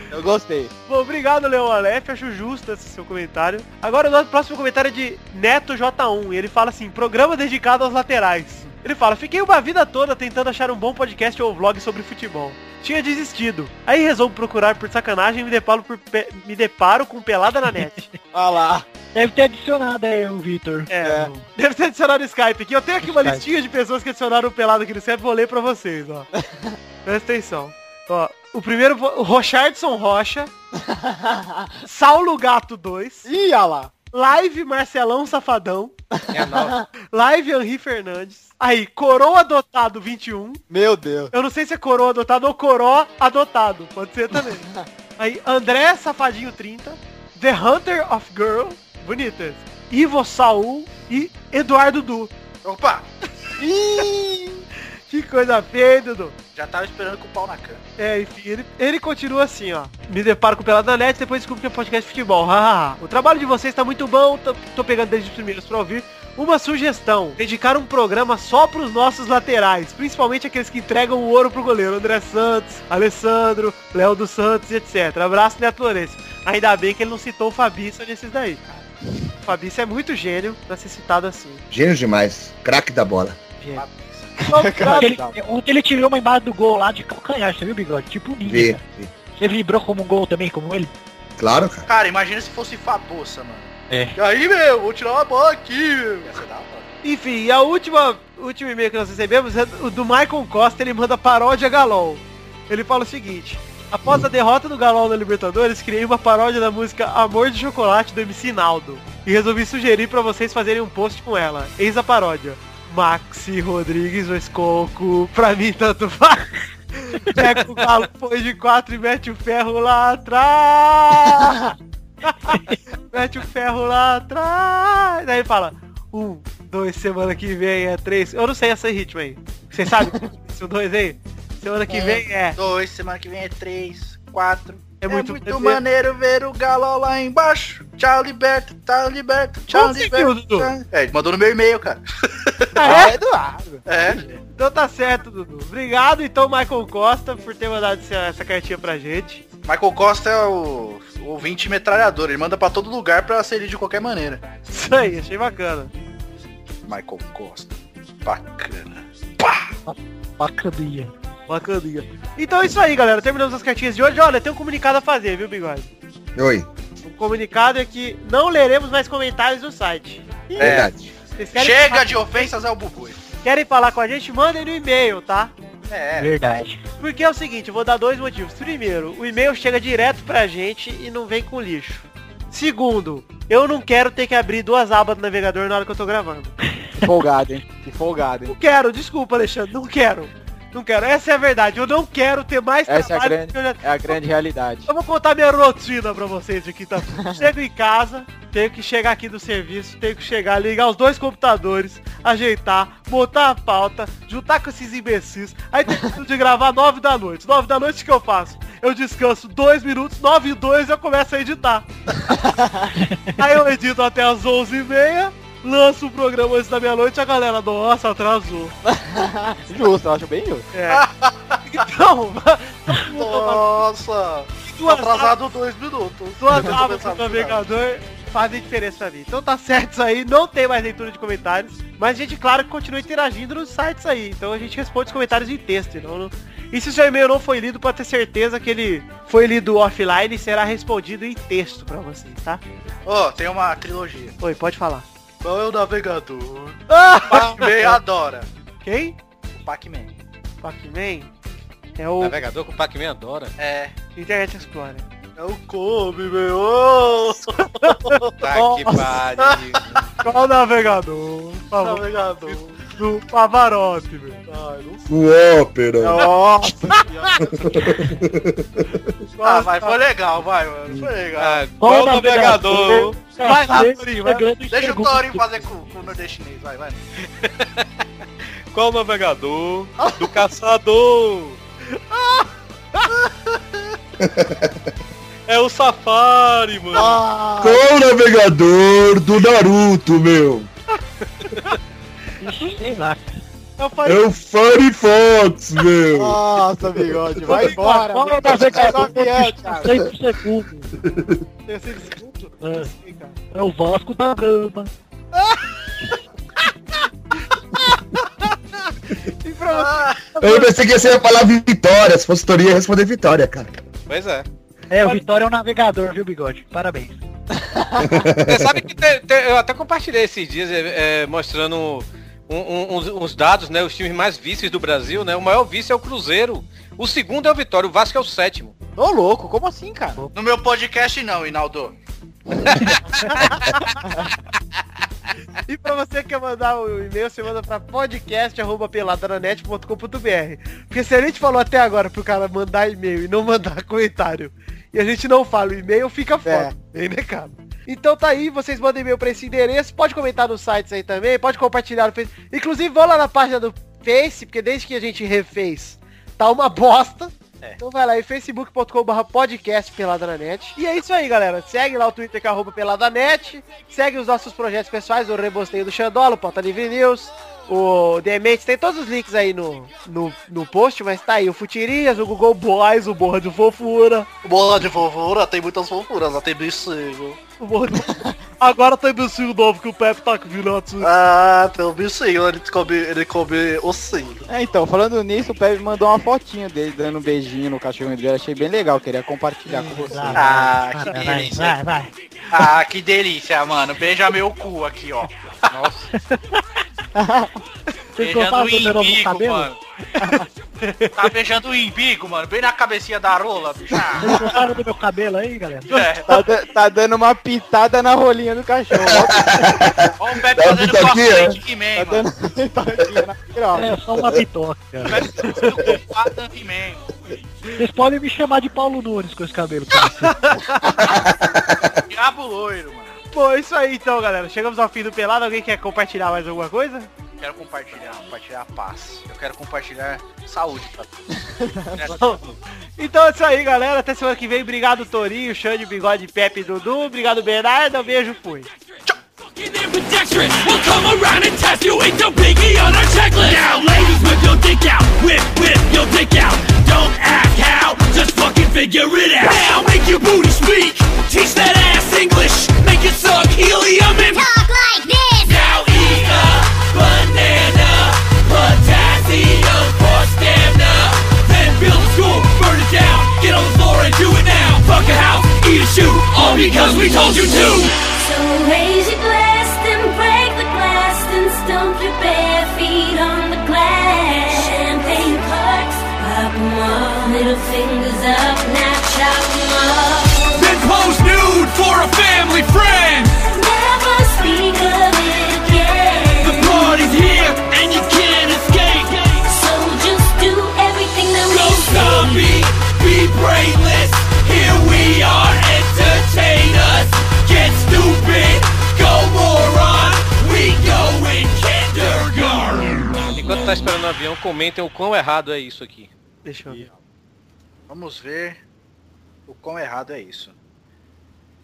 Speaker 6: Eu gostei.
Speaker 10: Bom, obrigado, Leon Aleph. Acho justo esse seu comentário. Agora o nosso próximo comentário é de Neto J1. E ele fala assim, programa dedicado aos laterais. Ele fala, fiquei uma vida toda tentando achar um bom podcast ou vlog sobre futebol. Tinha desistido. Aí resolvo procurar por sacanagem e me deparo, por pe- me deparo com pelada na net.
Speaker 6: Olha lá.
Speaker 11: Deve ter adicionado aí o Vitor.
Speaker 10: É,
Speaker 6: É.
Speaker 10: deve ter adicionado o Skype aqui. Eu tenho aqui uma
Speaker 11: Skype.
Speaker 10: listinha de pessoas que adicionaram o pelado aqui no Skype. Vou ler pra vocês, ó. Presta atenção. Ó, o primeiro, o Rochardson Rocha. Saulo Gato 2.
Speaker 6: Ih, olha lá.
Speaker 10: Live Marcelão Safadão.
Speaker 8: É.
Speaker 10: Live Henri Fernandes. Aí, Coroa Adotado 21.
Speaker 6: Meu Deus.
Speaker 10: Eu não sei se é Coroa Adotado ou Coró Adotado. Pode ser também. Aí, André Safadinho 30. The Hunter of Girl. Bonitas. Ivo Saul e Eduardo Du.
Speaker 5: Opa!
Speaker 10: Que coisa feia, Dudu.
Speaker 5: Já tava esperando com o pau na cama.
Speaker 10: É, enfim, ele, ele continua assim, ó. Me deparo com o Pelada na Net, depois descubro que é podcast de futebol. O trabalho de vocês tá muito bom, tô, tô pegando desde os primeiros pra ouvir. Uma sugestão, dedicar um programa só pros nossos laterais, principalmente aqueles que entregam o ouro pro goleiro. André Santos, Alessandro, Léo dos Santos, etc. Abraço, Neto Lourenço. Ainda bem que ele não citou o Fabício nesses daí, cara. O Fabício é muito gênio pra ser citado assim.
Speaker 7: Gênio demais. Craque da bola.
Speaker 10: Gênio.
Speaker 11: Ontem ele, ontem ele tirou uma imagem do gol lá de calcanhar, você viu, Bigode? Tipo o
Speaker 7: Vê, vê.
Speaker 11: Você vibrou como um gol também, como ele?
Speaker 7: Claro, cara.
Speaker 5: Cara, imagina se fosse Fabossa, mano.
Speaker 11: É.
Speaker 5: E aí, meu, vou tirar uma bola aqui, meu.
Speaker 10: Enfim, e a última, o último e-mail que nós recebemos é o do Michael Costa, ele manda paródia Galol. Ele fala o seguinte, após a derrota do Galol na Libertadores, criei uma paródia da música Amor de Chocolate do MC Naldo. E resolvi sugerir pra vocês fazerem um post com ela. Eis a paródia. Maxi Rodrigues ou Escoco, pra mim tanto faz. Pega o galo, põe de quatro e mete o ferro lá atrás. mete o ferro lá atrás. Daí fala, um, dois, semana que vem é três. Eu não sei esse ritmo aí. Você sabe esse dois aí? Semana que vem é.
Speaker 5: Dois, semana que vem é três, quatro.
Speaker 10: É muito-
Speaker 5: muito maneiro ver o galo lá embaixo. Tchau, liberto, tchau, liberto, tchau,
Speaker 10: Conseguiu,
Speaker 5: liberto.
Speaker 10: Dudu.
Speaker 5: tchau. É, ele mandou no meu e-mail, cara.
Speaker 10: Ah, é?
Speaker 6: Eduardo.
Speaker 5: É.
Speaker 10: Então tá certo, Dudu. Obrigado, então, Michael Costa, por ter mandado essa, essa cartinha pra gente.
Speaker 5: Michael Costa é o, o ouvinte metralhador. Ele manda pra todo lugar pra ser lido de qualquer maneira.
Speaker 10: Isso aí, achei bacana.
Speaker 5: Michael Costa. Bacana.
Speaker 11: Bacaninha.
Speaker 10: Bacaninha. Então é isso aí, galera. Terminamos as cartinhas de hoje. Olha, tem um comunicado a fazer, viu, Bigode?
Speaker 7: Oi.
Speaker 10: O comunicado é que não leremos mais comentários no site.
Speaker 5: É.
Speaker 7: Verdade.
Speaker 5: Chega de ofensas ao Bubu.
Speaker 10: querem falar com a gente? Mandem no e-mail, tá?
Speaker 5: É.
Speaker 11: Verdade.
Speaker 10: Porque é o seguinte, eu vou dar dois motivos. Primeiro, o e-mail chega direto pra gente e não vem com lixo. Segundo, eu não quero ter que abrir duas abas do navegador na hora que eu tô gravando.
Speaker 6: Que folgado, hein? Que folgado,
Speaker 10: Não
Speaker 6: hein?
Speaker 10: quero, desculpa, Alexandre, não quero. Não quero, essa é a verdade. Eu não quero ter mais
Speaker 6: Essa é a
Speaker 10: trabalho
Speaker 6: grande,
Speaker 10: que eu já-
Speaker 6: é a grande realidade.
Speaker 10: Eu vou contar minha rotina pra vocês de quinta Chego em casa, tenho que chegar aqui do serviço, tenho que chegar, ligar os dois computadores, ajeitar, montar a pauta, juntar com esses imbecis. Aí tem de gravar nove da noite. Nove da noite o que eu faço? Eu descanso dois minutos, nove e dois eu começo a editar. Aí eu edito até as onze e meia, lanço o programa antes da meia-noite, a galera, nossa, atrasou.
Speaker 6: Justo, eu acho bem justo.
Speaker 10: É. Então,
Speaker 5: Nossa.
Speaker 10: duas
Speaker 5: Atrasado dois minutos.
Speaker 10: Duas
Speaker 5: pensando
Speaker 10: do
Speaker 5: no
Speaker 10: navegador fazem diferença pra mim. Então tá certo isso aí, não tem mais leitura de comentários. Mas a gente, claro, que continua interagindo nos sites aí. Então a gente responde os comentários em texto. Então não... E se o seu e-mail não foi lido, pode ter certeza que ele foi lido offline e será respondido em texto pra vocês, tá?
Speaker 5: Ó, tem uma trilogia.
Speaker 10: Oi, pode falar.
Speaker 5: Qual é o navegador?
Speaker 10: Ah!
Speaker 5: Pac-Man adora.
Speaker 10: Quem?
Speaker 5: O Pac-Man.
Speaker 10: Pac-Man? É o
Speaker 8: Navegador com o Pac-Man adora.
Speaker 5: É.
Speaker 10: Internet Explorer.
Speaker 5: É o Kobe, meu.
Speaker 8: Tá que pariu.
Speaker 10: Qual navegador? Por favor.
Speaker 5: Navegador.
Speaker 10: Do Pavarotti, velho.
Speaker 5: Não
Speaker 7: O ópera.
Speaker 5: Nossa, Ah, vai, foi legal, vai, mano. Foi legal.
Speaker 8: Ah, qual navegador?
Speaker 10: Vai lá, Torinho, vai.
Speaker 5: Deixa o Torinho fazer com, com o nordestinês, vai, vai.
Speaker 8: Qual navegador? Do caçador. É o Safari, mano.
Speaker 7: Qual o navegador do Naruto, meu?
Speaker 11: Ixi, Sei lá.
Speaker 10: Eu
Speaker 7: É o Firefox, meu.
Speaker 6: Nossa, bigode, vai embora.
Speaker 11: Qual é o
Speaker 6: Pega o
Speaker 11: navegador
Speaker 6: avião,
Speaker 11: que
Speaker 6: cara.
Speaker 11: 100 por segundo?
Speaker 10: tem esse desculpa.
Speaker 11: É, é o Vasco da Gama.
Speaker 10: E pra você,
Speaker 7: Eu pensei que você ia falar Vitória. Se fosse Torinho, ia responder Vitória, cara.
Speaker 8: Pois é.
Speaker 11: É, o Vitória é um navegador, viu, Bigode? Parabéns.
Speaker 8: Você sabe que te- te- eu até compartilhei esses dias é, é, mostrando um- um- uns, uns dados, né? Os times mais vices do Brasil, né? O maior vice é o Cruzeiro. O segundo é o Vitória, o Vasco é o sétimo.
Speaker 6: Ô, louco, como assim, cara?
Speaker 5: No meu podcast não, Inaldo.
Speaker 10: E pra você que quer mandar o e-mail, você manda pra podcast.peladananet.com.br. Porque se a gente falou até agora pro cara mandar e-mail e não mandar comentário, e a gente não fala o e-mail, fica foda. É, né, cara? Então tá aí, vocês mandam e-mail pra esse endereço, pode comentar nos sites aí também, pode compartilhar no Facebook. Inclusive, vão lá na página do Face, porque desde que a gente refez, tá uma bosta. Então vai lá em facebook.com.br podcast Peladanet. E é isso aí, galera. Segue lá o Twitter que é arroba Peladanet. Segue os nossos projetos pessoais, o Rebosteio do Xandola, o Pauta Livre News, o Dementes. Tem todos os links aí no, no, no post, mas tá aí o Futirias, o Google Boys, o Borra de Fofura.
Speaker 5: O Borra de Fofura tem muitas fofuras, lá tem bichinho.
Speaker 10: O Borra de... Agora tem bichinho novo que o Pepe tá vindo assim.
Speaker 5: Ah, tem um bichinho, ele come, ele come ossinho.
Speaker 6: É, então, falando nisso, o Pepe mandou uma fotinha dele dando um beijinho no cachorro dele. Achei bem legal, queria compartilhar com você.
Speaker 5: Ah, que delícia.
Speaker 11: Vai, vai.
Speaker 5: Ah, que delícia, mano. Beija meu cu aqui, ó. Nossa.
Speaker 11: Vocês
Speaker 5: Beijando o imbigo,
Speaker 11: cabelo?
Speaker 5: mano. Tá beijando o imbigo, mano. Bem na cabecinha da rola, bicho. Ah,
Speaker 11: Vocês gostaram do meu cabelo aí, galera?
Speaker 5: É.
Speaker 6: Tá, tá dando uma pitada na rolinha do cachorro.
Speaker 5: Olha o Pepe
Speaker 7: Dá uma
Speaker 5: fazendo
Speaker 7: pitaquinha,
Speaker 5: cosplay
Speaker 7: é?
Speaker 5: de He-Man,
Speaker 6: Tá
Speaker 5: mano.
Speaker 6: dando.
Speaker 11: É, só uma.
Speaker 5: Pepe fazendo He-Man.
Speaker 11: Vocês podem me chamar de Paulo Nunes com esse cabelo.
Speaker 5: Diabo loiro, mano.
Speaker 10: Bom, é isso aí então, galera. Chegamos ao fim do pelado. Alguém quer compartilhar mais alguma coisa?
Speaker 5: Quero compartilhar, compartilhar a paz. Eu quero compartilhar saúde pra
Speaker 10: Então é isso aí, galera. Até semana que vem. Obrigado, Torinho, Xande, Bigode, Pepe e Dudu. Obrigado, Bernardo. Um beijo, fui.
Speaker 14: Pedestrian
Speaker 8: comentem o quão errado é isso aqui.
Speaker 10: Deixa eu ver.
Speaker 5: Vamos ver o quão errado é isso.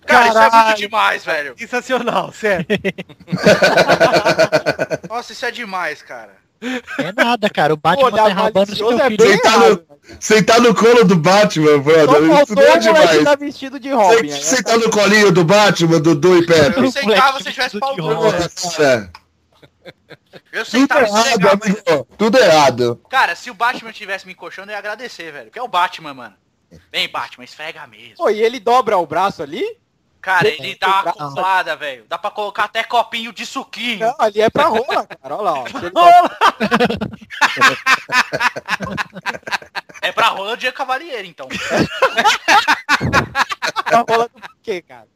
Speaker 5: Cara, isso é
Speaker 10: Caralho.
Speaker 5: muito demais, velho.
Speaker 10: Sensacional, sério.
Speaker 5: Nossa, isso é demais, cara.
Speaker 11: É nada, cara. O Batman
Speaker 6: Pô,
Speaker 11: tá enrabando seu
Speaker 6: é
Speaker 11: filho.
Speaker 7: Sentar no, sentar no colo do Batman,
Speaker 6: Só
Speaker 7: brother. Isso
Speaker 6: faltou
Speaker 7: não é demais.
Speaker 6: tá vestido de Robin.
Speaker 7: Sen-
Speaker 6: aí.
Speaker 7: Sentar no colinho do Batman, Dudu e Pepe.
Speaker 5: Eu sentava se tivesse pau duro.
Speaker 7: Cara,
Speaker 5: Eu
Speaker 7: tudo
Speaker 5: sentava se
Speaker 7: errado,
Speaker 5: mas...
Speaker 7: Tudo errado.
Speaker 5: Cara, se o Batman tivesse me encoxando, eu ia agradecer, velho. Porque é o Batman, mano. Vem, Batman, esfrega mesmo.
Speaker 6: Pô, e ele dobra o braço ali?
Speaker 5: Cara, ele dá uma acoplada, velho. Dá pra colocar até copinho de suquinho.
Speaker 6: Não, ali é pra rola, cara. Olha lá, ó. Dobra-
Speaker 5: É pra rola de cavalheiro, então.
Speaker 6: pra rola do quê, cara?